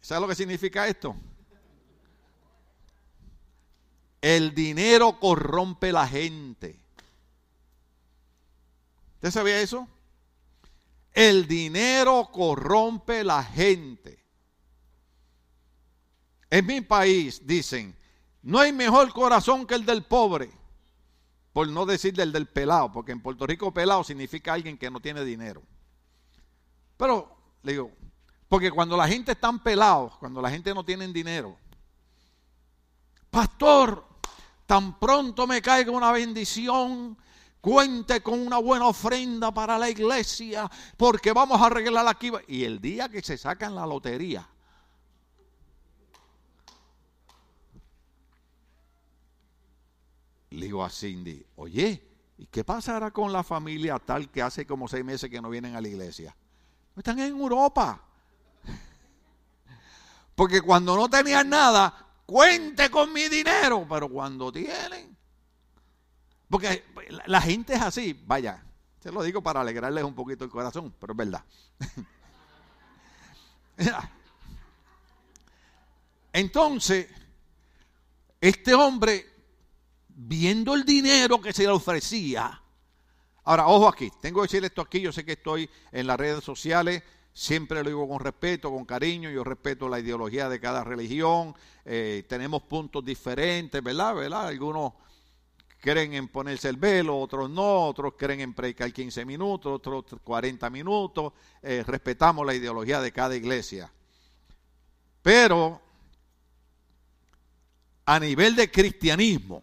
A: ¿Sabe lo que significa esto? El dinero corrompe la gente. ¿Usted sabía eso? El dinero corrompe la gente. En mi país dicen, no hay mejor corazón que el del pobre, por no decir del del pelado, porque en Puerto Rico pelado significa alguien que no tiene dinero. Pero, le digo, porque cuando la gente está pelada, cuando la gente no tiene dinero, pastor, tan pronto me caiga una bendición, cuente con una buena ofrenda para la iglesia, porque vamos a arreglar aquí. Y el día que se sacan la lotería, le digo a Cindy, oye, ¿y qué pasará con la familia tal que hace como seis meses que no vienen a la iglesia? Están en Europa. Porque cuando no tenían nada, cuente con mi dinero, pero cuando tienen, porque la gente es así, vaya, se lo digo para alegrarles un poquito el corazón, pero es verdad. Entonces, este hombre viendo el dinero que se le ofrecía. Ahora, ojo aquí, tengo que decir esto aquí, yo sé que estoy en las redes sociales, siempre lo digo con respeto, con cariño, yo respeto la ideología de cada religión, eh, tenemos puntos diferentes, ¿verdad? ¿verdad? Algunos creen en ponerse el velo, otros no, otros creen en predicar 15 minutos, otros 40 minutos, eh, respetamos la ideología de cada iglesia. Pero a nivel de cristianismo,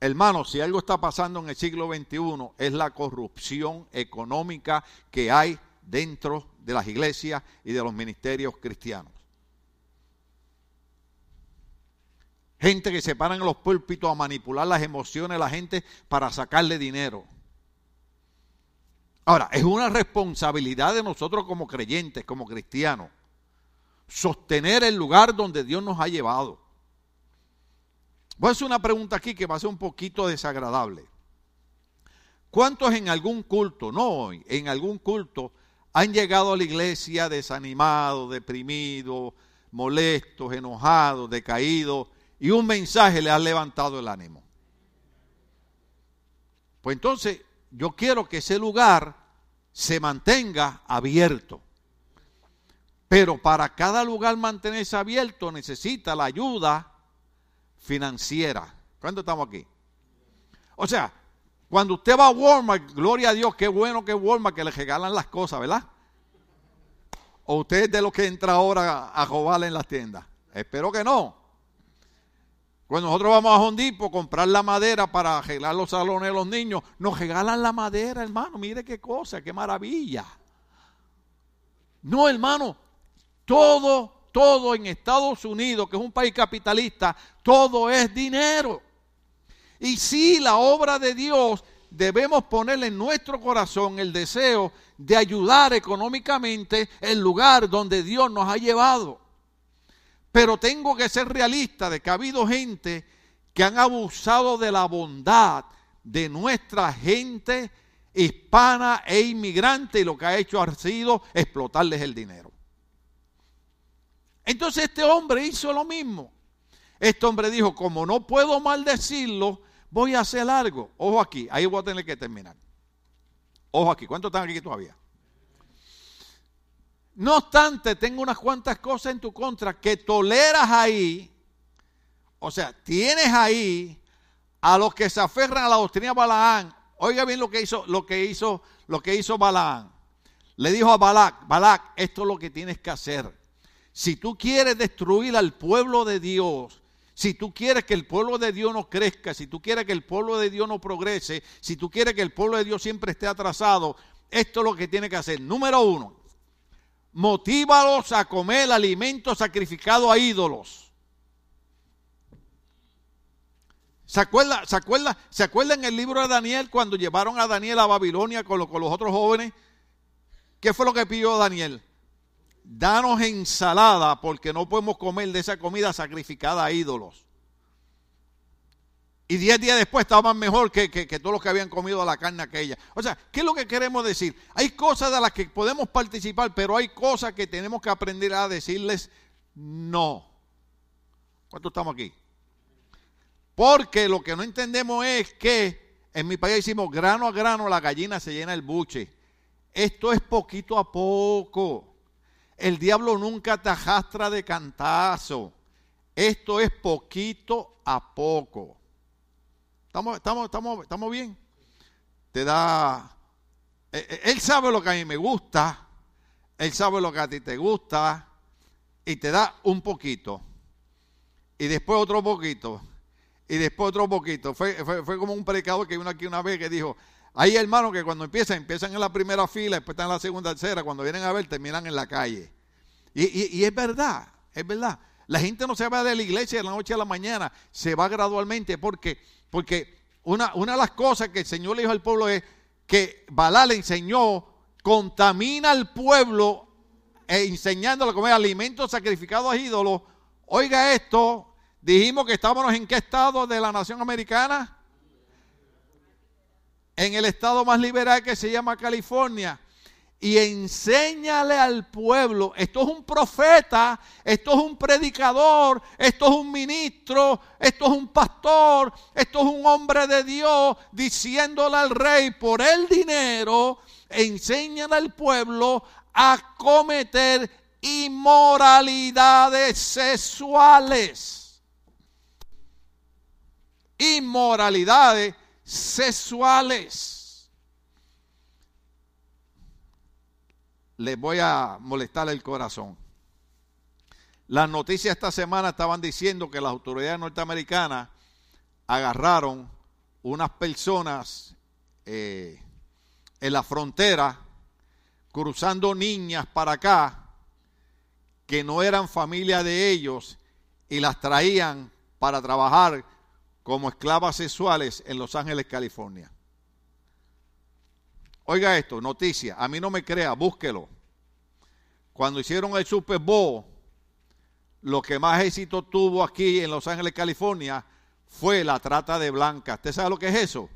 A: Hermano, si algo está pasando en el siglo XXI es la corrupción económica que hay dentro de las iglesias y de los ministerios cristianos. Gente que se paran en los púlpitos a manipular las emociones de la gente para sacarle dinero. Ahora, es una responsabilidad de nosotros como creyentes, como cristianos, sostener el lugar donde Dios nos ha llevado. Voy a hacer una pregunta aquí que va a ser un poquito desagradable. ¿Cuántos en algún culto, no hoy, en algún culto, han llegado a la iglesia desanimados, deprimidos, molestos, enojados, decaídos, y un mensaje le ha levantado el ánimo? Pues entonces yo quiero que ese lugar se mantenga abierto. Pero para cada lugar mantenerse abierto necesita la ayuda financiera. ¿Cuánto estamos aquí? O sea, cuando usted va a Walmart, gloria a Dios, qué bueno que Walmart que le regalan las cosas, ¿verdad? ¿O usted es de los que entra ahora a robar en las tiendas? Espero que no. Cuando nosotros vamos a Hondipo a comprar la madera para arreglar los salones de los niños, nos regalan la madera, hermano. Mire qué cosa, qué maravilla. No, hermano, todo todo en Estados Unidos, que es un país capitalista, todo es dinero. Y si la obra de Dios debemos ponerle en nuestro corazón el deseo de ayudar económicamente el lugar donde Dios nos ha llevado. Pero tengo que ser realista de que ha habido gente que han abusado de la bondad de nuestra gente hispana e inmigrante y lo que ha hecho ha sido explotarles el dinero. Entonces este hombre hizo lo mismo. Este hombre dijo, como no puedo maldecirlo, voy a hacer algo. Ojo aquí, ahí voy a tener que terminar. Ojo aquí, ¿cuántos están aquí todavía? No obstante, tengo unas cuantas cosas en tu contra que toleras ahí. O sea, tienes ahí a los que se aferran a la doctrina de Balaán. Oiga bien lo que hizo, lo que hizo, lo que hizo Balaán. Le dijo a Balac, Balac, esto es lo que tienes que hacer. Si tú quieres destruir al pueblo de Dios, si tú quieres que el pueblo de Dios no crezca, si tú quieres que el pueblo de Dios no progrese, si tú quieres que el pueblo de Dios siempre esté atrasado, esto es lo que tiene que hacer. Número uno, motívalos a comer alimentos sacrificados a ídolos. ¿Se acuerda, se, acuerda, ¿Se en el libro de Daniel cuando llevaron a Daniel a Babilonia con, con los otros jóvenes? ¿Qué fue lo que pidió Daniel? danos ensalada porque no podemos comer de esa comida sacrificada a ídolos. Y diez días después estaban mejor que, todos los que habían comido la carne aquella. O sea, ¿qué es lo que queremos decir? Hay cosas de las que podemos participar, pero hay cosas que tenemos que aprender a decirles no. ¿Cuántos estamos aquí? Porque lo que no entendemos es que en mi país decimos grano a grano la gallina se llena el buche. Esto es poquito a poco. El diablo nunca te de cantazo. Esto es poquito a poco. ¿Estamos, estamos, estamos, estamos bien? Te da... Eh, eh, él sabe lo que a mí me gusta. Él sabe lo que a ti te gusta. Y te da un poquito. Y después otro poquito. Y después otro poquito. Fue, fue, como un predicador que vino aquí una vez que dijo, hay hermanos que cuando empiezan, empiezan en la primera fila, después están en la segunda, tercera, cuando vienen a ver, terminan en la calle. Y, es verdad, es verdad. La gente no se va de la iglesia de la noche a la mañana, se va gradualmente porque, porque una, una de las cosas que el Señor le dijo al pueblo es que Balá le enseñó, contamina al pueblo e enseñándole a comer alimentos sacrificados a ídolos. Oiga esto, dijimos que estábamos en qué estado de la nación americana? en el estado más liberal que se llama California. Y enséñale al pueblo, esto es un profeta, esto es un predicador, esto es un ministro, esto es un pastor, esto es un hombre de Dios, diciéndole al rey por el dinero, enséñale al pueblo a cometer inmoralidades sexuales. Inmoralidades sexuales. Les voy a molestar el corazón. Las noticias esta semana estaban diciendo que las autoridades norteamericanas agarraron unas personas eh, en la frontera cruzando niñas para acá que no eran familia de ellos y las traían para trabajar como esclavas sexuales en Los Ángeles, California. Oiga esto, noticia, a mí no me crea, búsquelo. Cuando hicieron el Super Bowl, lo que más éxito tuvo aquí en Los Ángeles, California, fue la trata de blancas. ¿Usted sabe lo que es eso?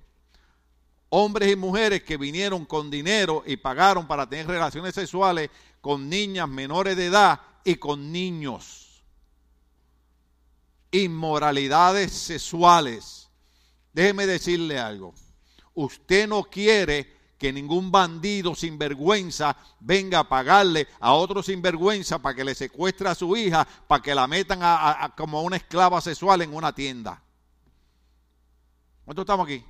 A: Hombres y mujeres que vinieron con dinero y pagaron para tener relaciones sexuales con niñas menores de edad y con niños. Inmoralidades sexuales. Déjeme decirle algo. Usted no quiere que ningún bandido sinvergüenza venga a pagarle a otro sinvergüenza para que le secuestre a su hija, para que la metan a, como una esclava sexual en una tienda. ¿Cuántos estamos aquí?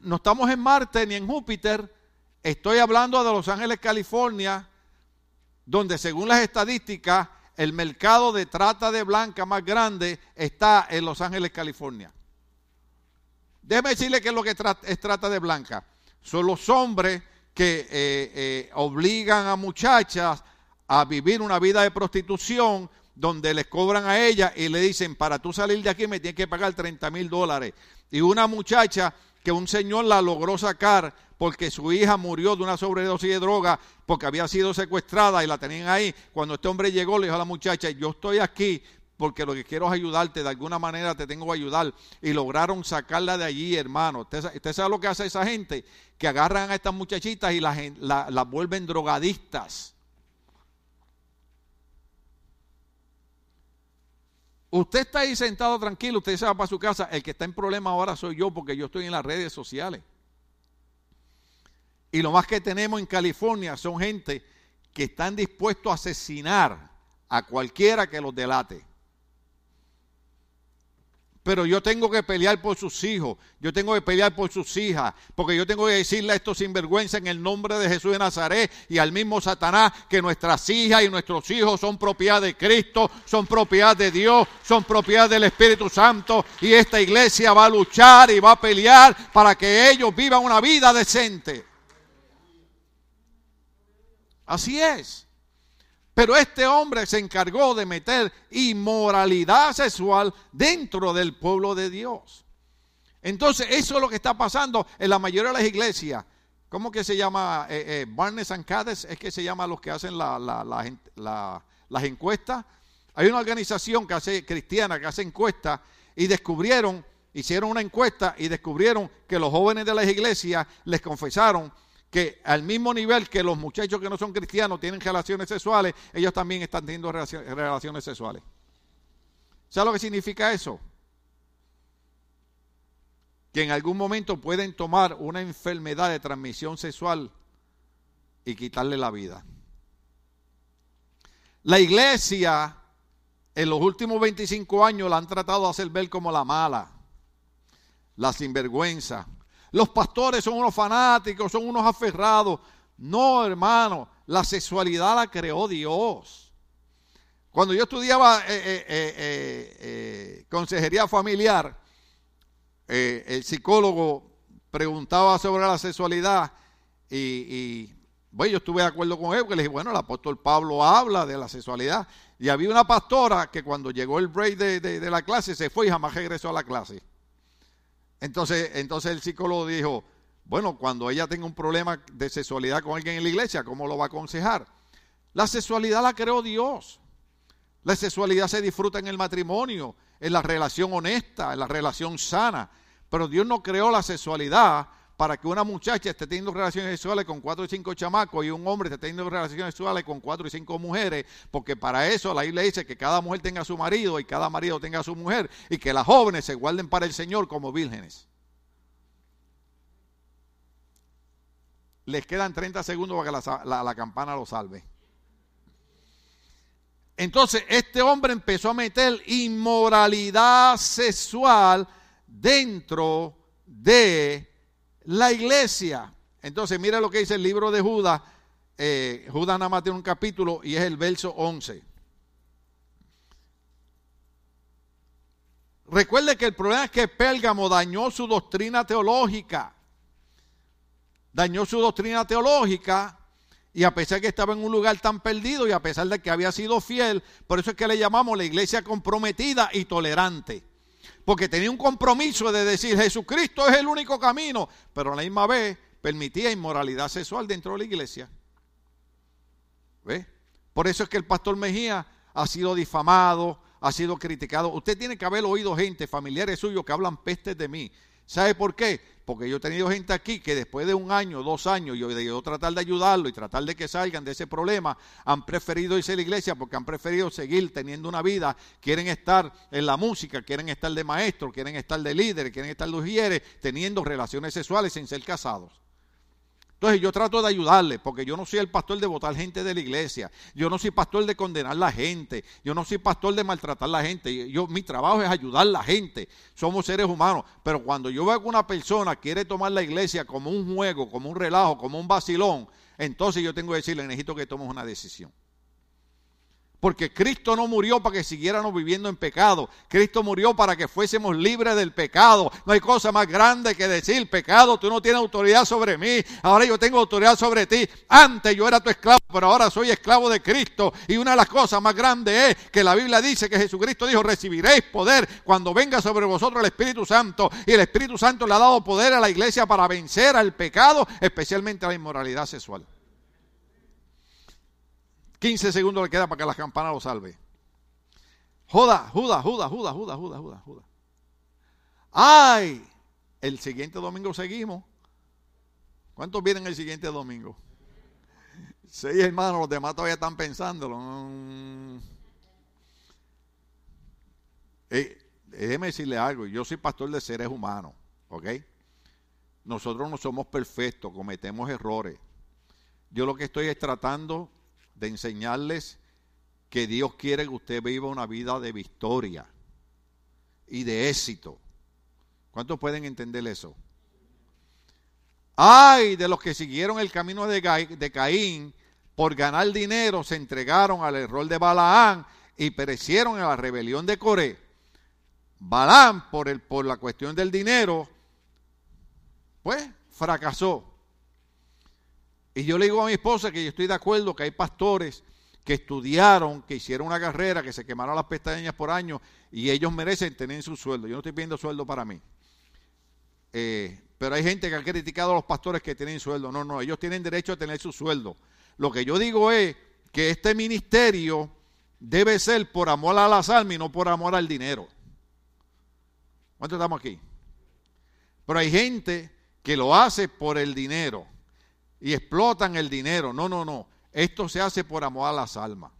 A: No estamos en Marte ni en Júpiter. Estoy hablando de Los Ángeles, California, donde según las estadísticas, el mercado de trata de blanca más grande está en Los Ángeles, California. Déjeme decirle que es lo que es trata de blanca. Son los hombres que eh, eh, obligan a muchachas a vivir una vida de prostitución donde les cobran a ella y le dicen, para tú salir de aquí me tienes que pagar 30 mil dólares. Y una muchacha que un señor la logró sacar porque su hija murió de una sobredosis de droga porque había sido secuestrada y la tenían ahí. Cuando este hombre llegó le dijo a la muchacha, yo estoy aquí porque lo que quiero es ayudarte, de alguna manera te tengo que ayudar. Y lograron sacarla de allí, hermano. ¿Usted, sabe lo que hace esa gente? Que agarran a estas muchachitas y las, las vuelven drogadistas. Usted está ahí sentado tranquilo, usted se va para su casa. El que está en problema ahora soy yo porque yo estoy en las redes sociales. Y lo más que tenemos en California son gente que están dispuestos a asesinar a cualquiera que los delate pero yo tengo que pelear por sus hijos, yo tengo que pelear por sus hijas, porque yo tengo que decirle a estos sinvergüenza en el nombre de Jesús de Nazaret y al mismo Satanás que nuestras hijas y nuestros hijos son propiedad de Cristo, son propiedad de Dios, son propiedad del Espíritu Santo y esta iglesia va a luchar y va a pelear para que ellos vivan una vida decente. Así es. Pero este hombre se encargó de meter inmoralidad sexual dentro del pueblo de Dios. Entonces, eso es lo que está pasando en la mayoría de las iglesias. ¿Cómo que se llama? Eh, eh, Barnes and Cades es que se llama los que hacen las encuestas. Hay una organización que hace cristiana que hace encuestas y descubrieron, hicieron una encuesta y descubrieron que los jóvenes de las iglesias les confesaron que al mismo nivel que los muchachos que no son cristianos tienen relaciones sexuales, ellos también están teniendo relaciones sexuales. ¿Sabes lo que significa eso? Que en algún momento pueden tomar una enfermedad de transmisión sexual y quitarle la vida. La iglesia en los últimos 25 años la han tratado de hacer ver como la mala, la sinvergüenza, los pastores son unos fanáticos, son unos aferrados. No, hermano, la sexualidad la creó Dios. Cuando yo estudiaba eh, eh, eh, consejería familiar, el psicólogo preguntaba sobre la sexualidad y, bueno, yo estuve de acuerdo con él, porque le dije, bueno, el apóstol Pablo habla de la sexualidad. Y había una pastora que cuando llegó el break de la clase se fue y jamás regresó a la clase. Entonces, entonces el psicólogo dijo, bueno, cuando ella tenga un problema de sexualidad con alguien en la iglesia, ¿cómo lo va a aconsejar? La sexualidad la creó Dios. La sexualidad se disfruta en el matrimonio, en la relación honesta, en la relación sana. Pero Dios no creó la sexualidad para que una muchacha esté teniendo relaciones sexuales con cuatro y cinco chamacos y un hombre esté teniendo relaciones sexuales con cuatro y cinco mujeres, porque para eso la Biblia dice que cada mujer tenga su marido y cada marido tenga su mujer y que las jóvenes se guarden para el Señor como vírgenes. Les quedan 30 segundos para que la, la campana lo salve. Entonces, este hombre empezó a meter inmoralidad sexual dentro de la iglesia. Entonces, mira lo que dice el libro de Judas. Eh, Judas nada más tiene un capítulo y es el verso 11. Recuerde que el problema es que Pérgamo dañó su doctrina teológica. Dañó su doctrina teológica y a pesar de que estaba en un lugar tan perdido y a pesar de que había sido fiel, por eso es que le llamamos la iglesia comprometida y tolerante. Porque tenía un compromiso de decir Jesucristo es el único camino, pero a la misma vez permitía inmoralidad sexual dentro de la iglesia. ¿Ve? Por eso es que el pastor Mejía ha sido difamado, ha sido criticado. Usted tiene que haber oído gente, familiares suyos, que hablan pestes de mí. ¿Sabe por qué? Porque yo he tenido gente aquí que después de un año, dos años, yo de yo tratar de ayudarlo y tratar de que salgan de ese problema, han preferido irse a la iglesia porque han preferido seguir teniendo una vida, quieren estar en la música, quieren estar de maestro, quieren estar de líder, quieren estar de ujieres, teniendo relaciones sexuales sin ser casados. Entonces yo trato de ayudarle, porque yo no soy el pastor de votar gente de la iglesia, yo no soy pastor de condenar a la gente, yo no soy pastor de maltratar a la gente, yo, mi trabajo es ayudar a la gente, somos seres humanos, pero cuando yo veo que una persona quiere tomar la iglesia como un juego, como un relajo, como un vacilón, entonces yo tengo que decirle, necesito que tomes una decisión. Porque Cristo no murió para que siguiéramos viviendo en pecado. Cristo murió para que fuésemos libres del pecado. No hay cosa más grande que decir, pecado, tú no tienes autoridad sobre mí. Ahora yo tengo autoridad sobre ti. Antes yo era tu esclavo, pero ahora soy esclavo de Cristo. Y una de las cosas más grandes es que la Biblia dice que Jesucristo dijo, recibiréis poder cuando venga sobre vosotros el Espíritu Santo. Y el Espíritu Santo le ha dado poder a la iglesia para vencer al pecado, especialmente a la inmoralidad sexual. 15 segundos le queda para que la campana lo salve. Judas, Judas, Judas, Judas, Judas, Judas, Judas, Judas. ¡Ay! El siguiente domingo seguimos. ¿Cuántos vienen el siguiente domingo? Seis hermanos, los demás todavía están pensándolo. Mm. Eh, déjeme decirle algo, yo soy pastor de seres humanos, ¿ok? Nosotros no somos perfectos, cometemos errores. Yo lo que estoy es tratando de enseñarles que Dios quiere que usted viva una vida de victoria y de éxito. ¿Cuántos pueden entender eso? Ay de los que siguieron el camino de, Caín por ganar dinero, se entregaron al error de Balaán y perecieron en la rebelión de Coré. Balaam, por, el, por la cuestión del dinero, pues fracasó. Y yo le digo a mi esposa que yo estoy de acuerdo que hay pastores que estudiaron, que hicieron una carrera, que se quemaron las pestañas por año y ellos merecen tener su sueldo. Yo no estoy pidiendo sueldo para mí. Eh, pero hay gente que ha criticado a los pastores que tienen sueldo. No, no, ellos tienen derecho a tener su sueldo. Lo que yo digo es que este ministerio debe ser por amor a las almas y no por amor al dinero. ¿Cuántos estamos aquí? Pero hay gente que lo hace por el dinero y explotan el dinero. No, no, no. Esto se hace por amor a las almas.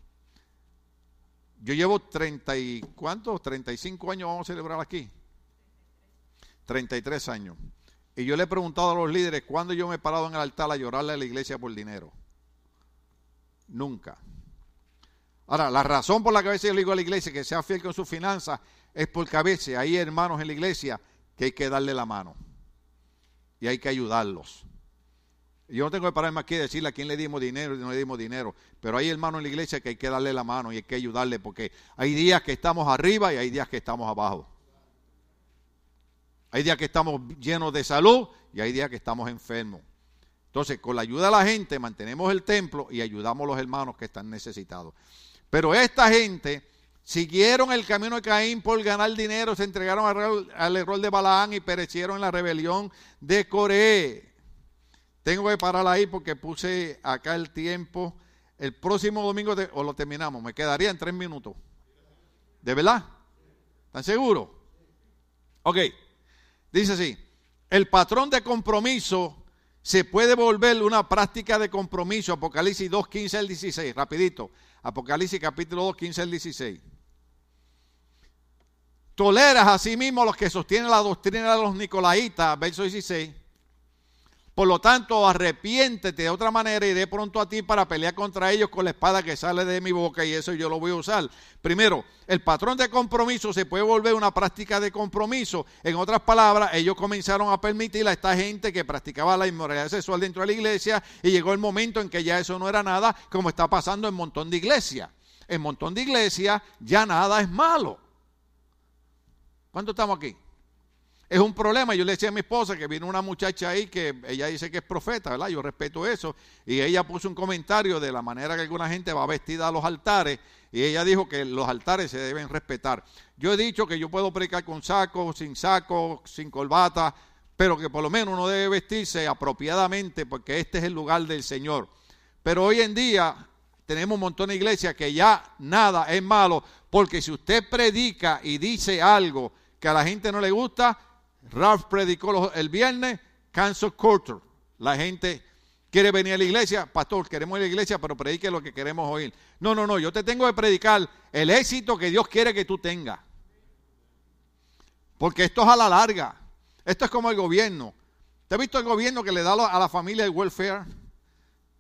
A: Yo llevo 30 y ¿cuántos? 35 años vamos a celebrar aquí. 33 años. Y yo le he preguntado a los líderes cuándo yo me he parado en el altar a llorarle a la iglesia por dinero. Nunca. Ahora, la razón por la que a veces yo le digo a la iglesia que sea fiel con sus finanzas es porque a veces hay hermanos en la iglesia que hay que darle la mano. Y hay que ayudarlos. Yo no tengo que pararme aquí y decirle a quién le dimos dinero y no le dimos dinero. Pero hay hermanos en la iglesia que hay que darle la mano y hay que ayudarle porque hay días que estamos arriba y hay días que estamos abajo. Hay días que estamos llenos de salud y hay días que estamos enfermos. Entonces, con la ayuda de la gente mantenemos el templo y ayudamos a los hermanos que están necesitados. Pero esta gente siguieron el camino de Caín por ganar dinero, se entregaron al, error de Balaán y perecieron en la rebelión de Coré. Tengo que parar ahí porque puse acá el tiempo. El próximo domingo o lo terminamos. Me quedaría en tres minutos. ¿De verdad? ¿Están seguros? Ok. Dice así. El patrón de compromiso se puede volver una práctica de compromiso. Apocalipsis 2, 15 al 16. Rapidito. Apocalipsis capítulo 2, 15 al 16. Toleras a sí mismo los que sostienen la doctrina de los nicolaitas, verso 16 por lo tanto, arrepiéntete de otra manera y de pronto a ti para pelear contra ellos con la espada que sale de mi boca y eso yo lo voy a usar. Primero, el patrón de compromiso se puede volver una práctica de compromiso. En otras palabras, ellos comenzaron a permitir a esta gente que practicaba la inmoralidad sexual dentro de la iglesia y llegó el momento en que ya eso no era nada como está pasando en montón de iglesias. En montón de iglesias ya nada es malo. ¿Cuántos estamos aquí? Es un problema. Yo le decía a mi esposa que vino una muchacha ahí que ella dice que es profeta, ¿verdad? Yo respeto eso. Y ella puso un comentario de la manera que alguna gente va vestida a los altares. Y ella dijo que los altares se deben respetar. Yo he dicho que yo puedo predicar con saco, sin saco, sin corbata, pero que por lo menos uno debe vestirse apropiadamente porque este es el lugar del Señor. Pero hoy en día tenemos un montón de iglesias que ya nada es malo, porque si usted predica y dice algo que a la gente no le gusta, Ralph predicó el viernes, cancel culture. La gente quiere venir a la iglesia, pastor, queremos ir a la iglesia, pero predique lo que queremos oír. No, no, no, yo te tengo que predicar el éxito que Dios quiere que tú tengas. Porque esto es a la larga. Esto es como el gobierno. ¿Te has visto el gobierno que le da a la familia el welfare?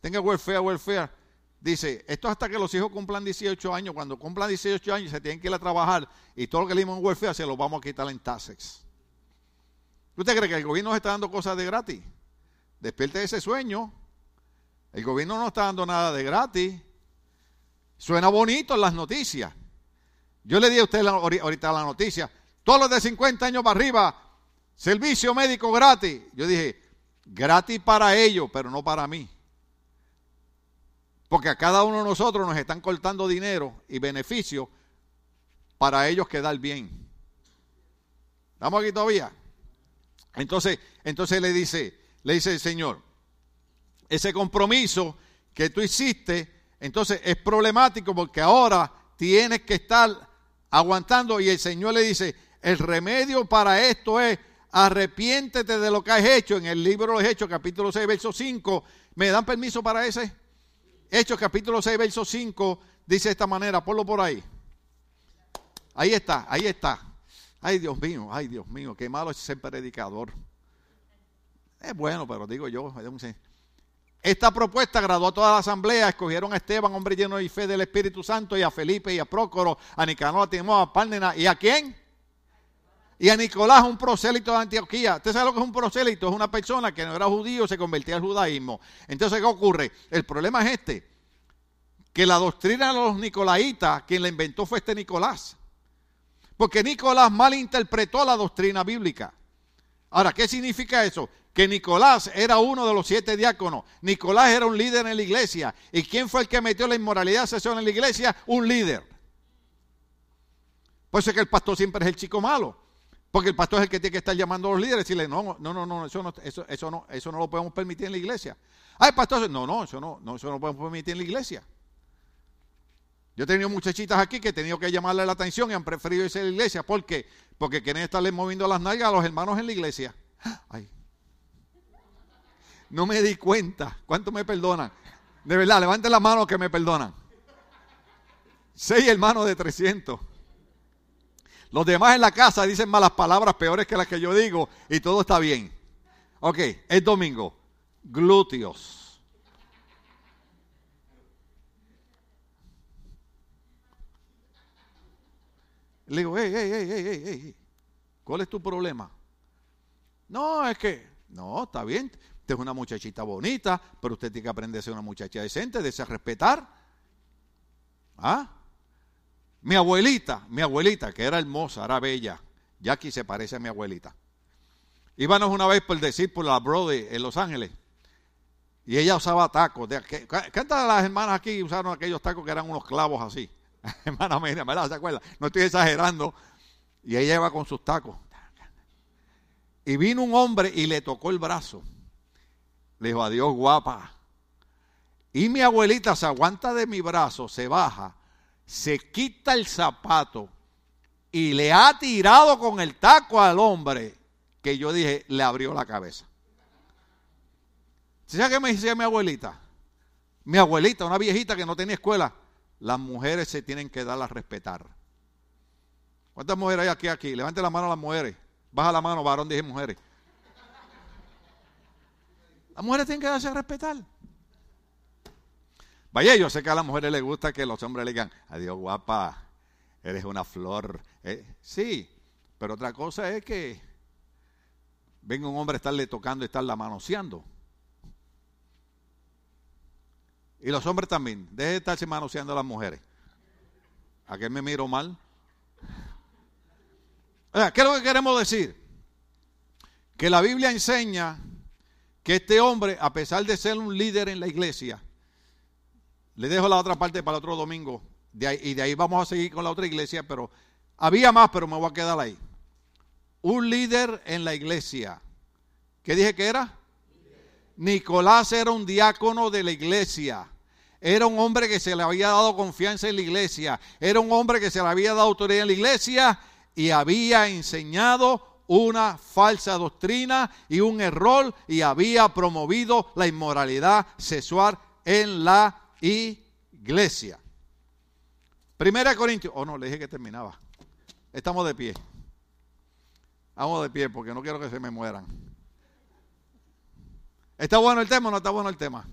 A: Tenga welfare, welfare. Dice, esto hasta que los hijos cumplan 18 años. Cuando cumplan 18 años se tienen que ir a trabajar y todo lo que le dimos en welfare se lo vamos a quitar en taxes. ¿Usted cree que el gobierno nos está dando cosas de gratis? Despierte ese sueño. El gobierno no está dando nada de gratis. Suena bonito en las noticias. Yo le di a usted ahorita la noticia. Todos los de 50 años para arriba, servicio médico gratis. Yo dije, gratis para ellos, pero no para mí. Porque a cada uno de nosotros nos están cortando dinero y beneficios para ellos quedar bien. ¿Estamos aquí todavía? Entonces, entonces le dice, le dice el Señor, ese compromiso que tú hiciste, entonces es problemático porque ahora tienes que estar aguantando y el Señor le dice, el remedio para esto es arrepiéntete de lo que has hecho en el libro de los Hechos, capítulo 6, verso 5. ¿Me dan permiso para ese? Hechos, capítulo 6, verso 5, dice de esta manera, ponlo por ahí. Ahí está, ahí está. Ay, Dios mío, ay, Dios mío, qué malo es ser predicador. Es bueno, pero digo yo, esta propuesta agradó a toda la asamblea, escogieron a Esteban, hombre lleno de fe del Espíritu Santo, y a Felipe, y a Prócoro, a Nicanor, a Timón, a Párnena, ¿y a quién? Y a Nicolás, un prosélito de Antioquía. ¿Usted sabe lo que es un prosélito? Es una persona que no era judío, se convertía al judaísmo. Entonces, ¿qué ocurre? El problema es este, que la doctrina de los nicolaitas, quien la inventó fue este Nicolás. Porque Nicolás malinterpretó la doctrina bíblica. Ahora, ¿qué significa eso? Que Nicolás era uno de los siete diáconos. Nicolás era un líder en la iglesia. ¿Y quién fue el que metió la inmoralidad sesión en la iglesia? Un líder. Por eso es que el pastor siempre es el chico malo. Porque el pastor es el que tiene que estar llamando a los líderes y decirle, no, no, no, no, eso no, eso, eso no, eso no lo podemos permitir en la iglesia. Ay, pastor, no, no, eso no, no, eso no lo podemos permitir en la iglesia. Yo he tenido muchachitas aquí que he tenido que llamarle la atención y han preferido irse a la iglesia. ¿Por qué? Porque quieren estarle moviendo las nalgas a los hermanos en la iglesia. Ay. No me di cuenta. ¿Cuánto me perdonan? De verdad, levanten la mano que me perdonan. Seis hermanos de 300. Los demás en la casa dicen malas palabras peores que las que yo digo y todo está bien. Ok, es domingo. Glúteos. Le digo, hey, hey, hey, hey, hey, ¿cuál es tu problema? No, es que, no, está bien, usted es una muchachita bonita, pero usted tiene que aprender a ser una muchacha decente, desea respetar. ¿Ah? Mi abuelita, mi abuelita, que era hermosa, era bella, Jackie se parece a mi abuelita. Íbamos una vez por decir por la Brody en Los Ángeles. Y ella usaba tacos. ¿Cuántas de las hermanas aquí usaron aquellos tacos que eran unos clavos así? Hermana mía, ¿verdad? ¿Se acuerda? No estoy exagerando. Y ella iba con sus tacos. Y vino un hombre y le tocó el brazo. Le dijo, adiós guapa. Y mi abuelita se aguanta de mi brazo, se baja, se quita el zapato y le ha tirado con el taco al hombre que yo dije, le abrió la cabeza. ¿Sabes qué me decía mi abuelita? Mi abuelita, una viejita que no tenía escuela, las mujeres se tienen que dar a respetar. ¿Cuántas mujeres hay aquí? aquí? Levante la mano a las mujeres. Baja la mano, varón, dije mujeres. Las mujeres tienen que darse a respetar. Vaya, yo sé que a las mujeres les gusta que los hombres le digan, adiós guapa, eres una flor. Eh, sí, pero otra cosa es que venga un hombre a estarle tocando y estarla manoseando. Y los hombres también. Deje de estarse manoseando a las mujeres. ¿A qué me miro mal? O sea, ¿qué es lo que queremos decir? Que la Biblia enseña que este hombre, a pesar de ser un líder en la iglesia, le dejo la otra parte para el otro domingo, y de ahí vamos a seguir con la otra iglesia, pero había más, pero me voy a quedar ahí. Un líder en la iglesia. ¿Qué dije que era? Nicolás era un diácono de la iglesia. Era un hombre que se le había dado confianza en la iglesia. Era un hombre que se le había dado autoridad en la iglesia y había enseñado una falsa doctrina y un error y había promovido la inmoralidad sexual en la iglesia. Primera Corintios, oh no, le dije que terminaba. Estamos de pie. Vamos de pie porque no quiero que se me mueran. ¿Está bueno el tema o no está bueno el tema?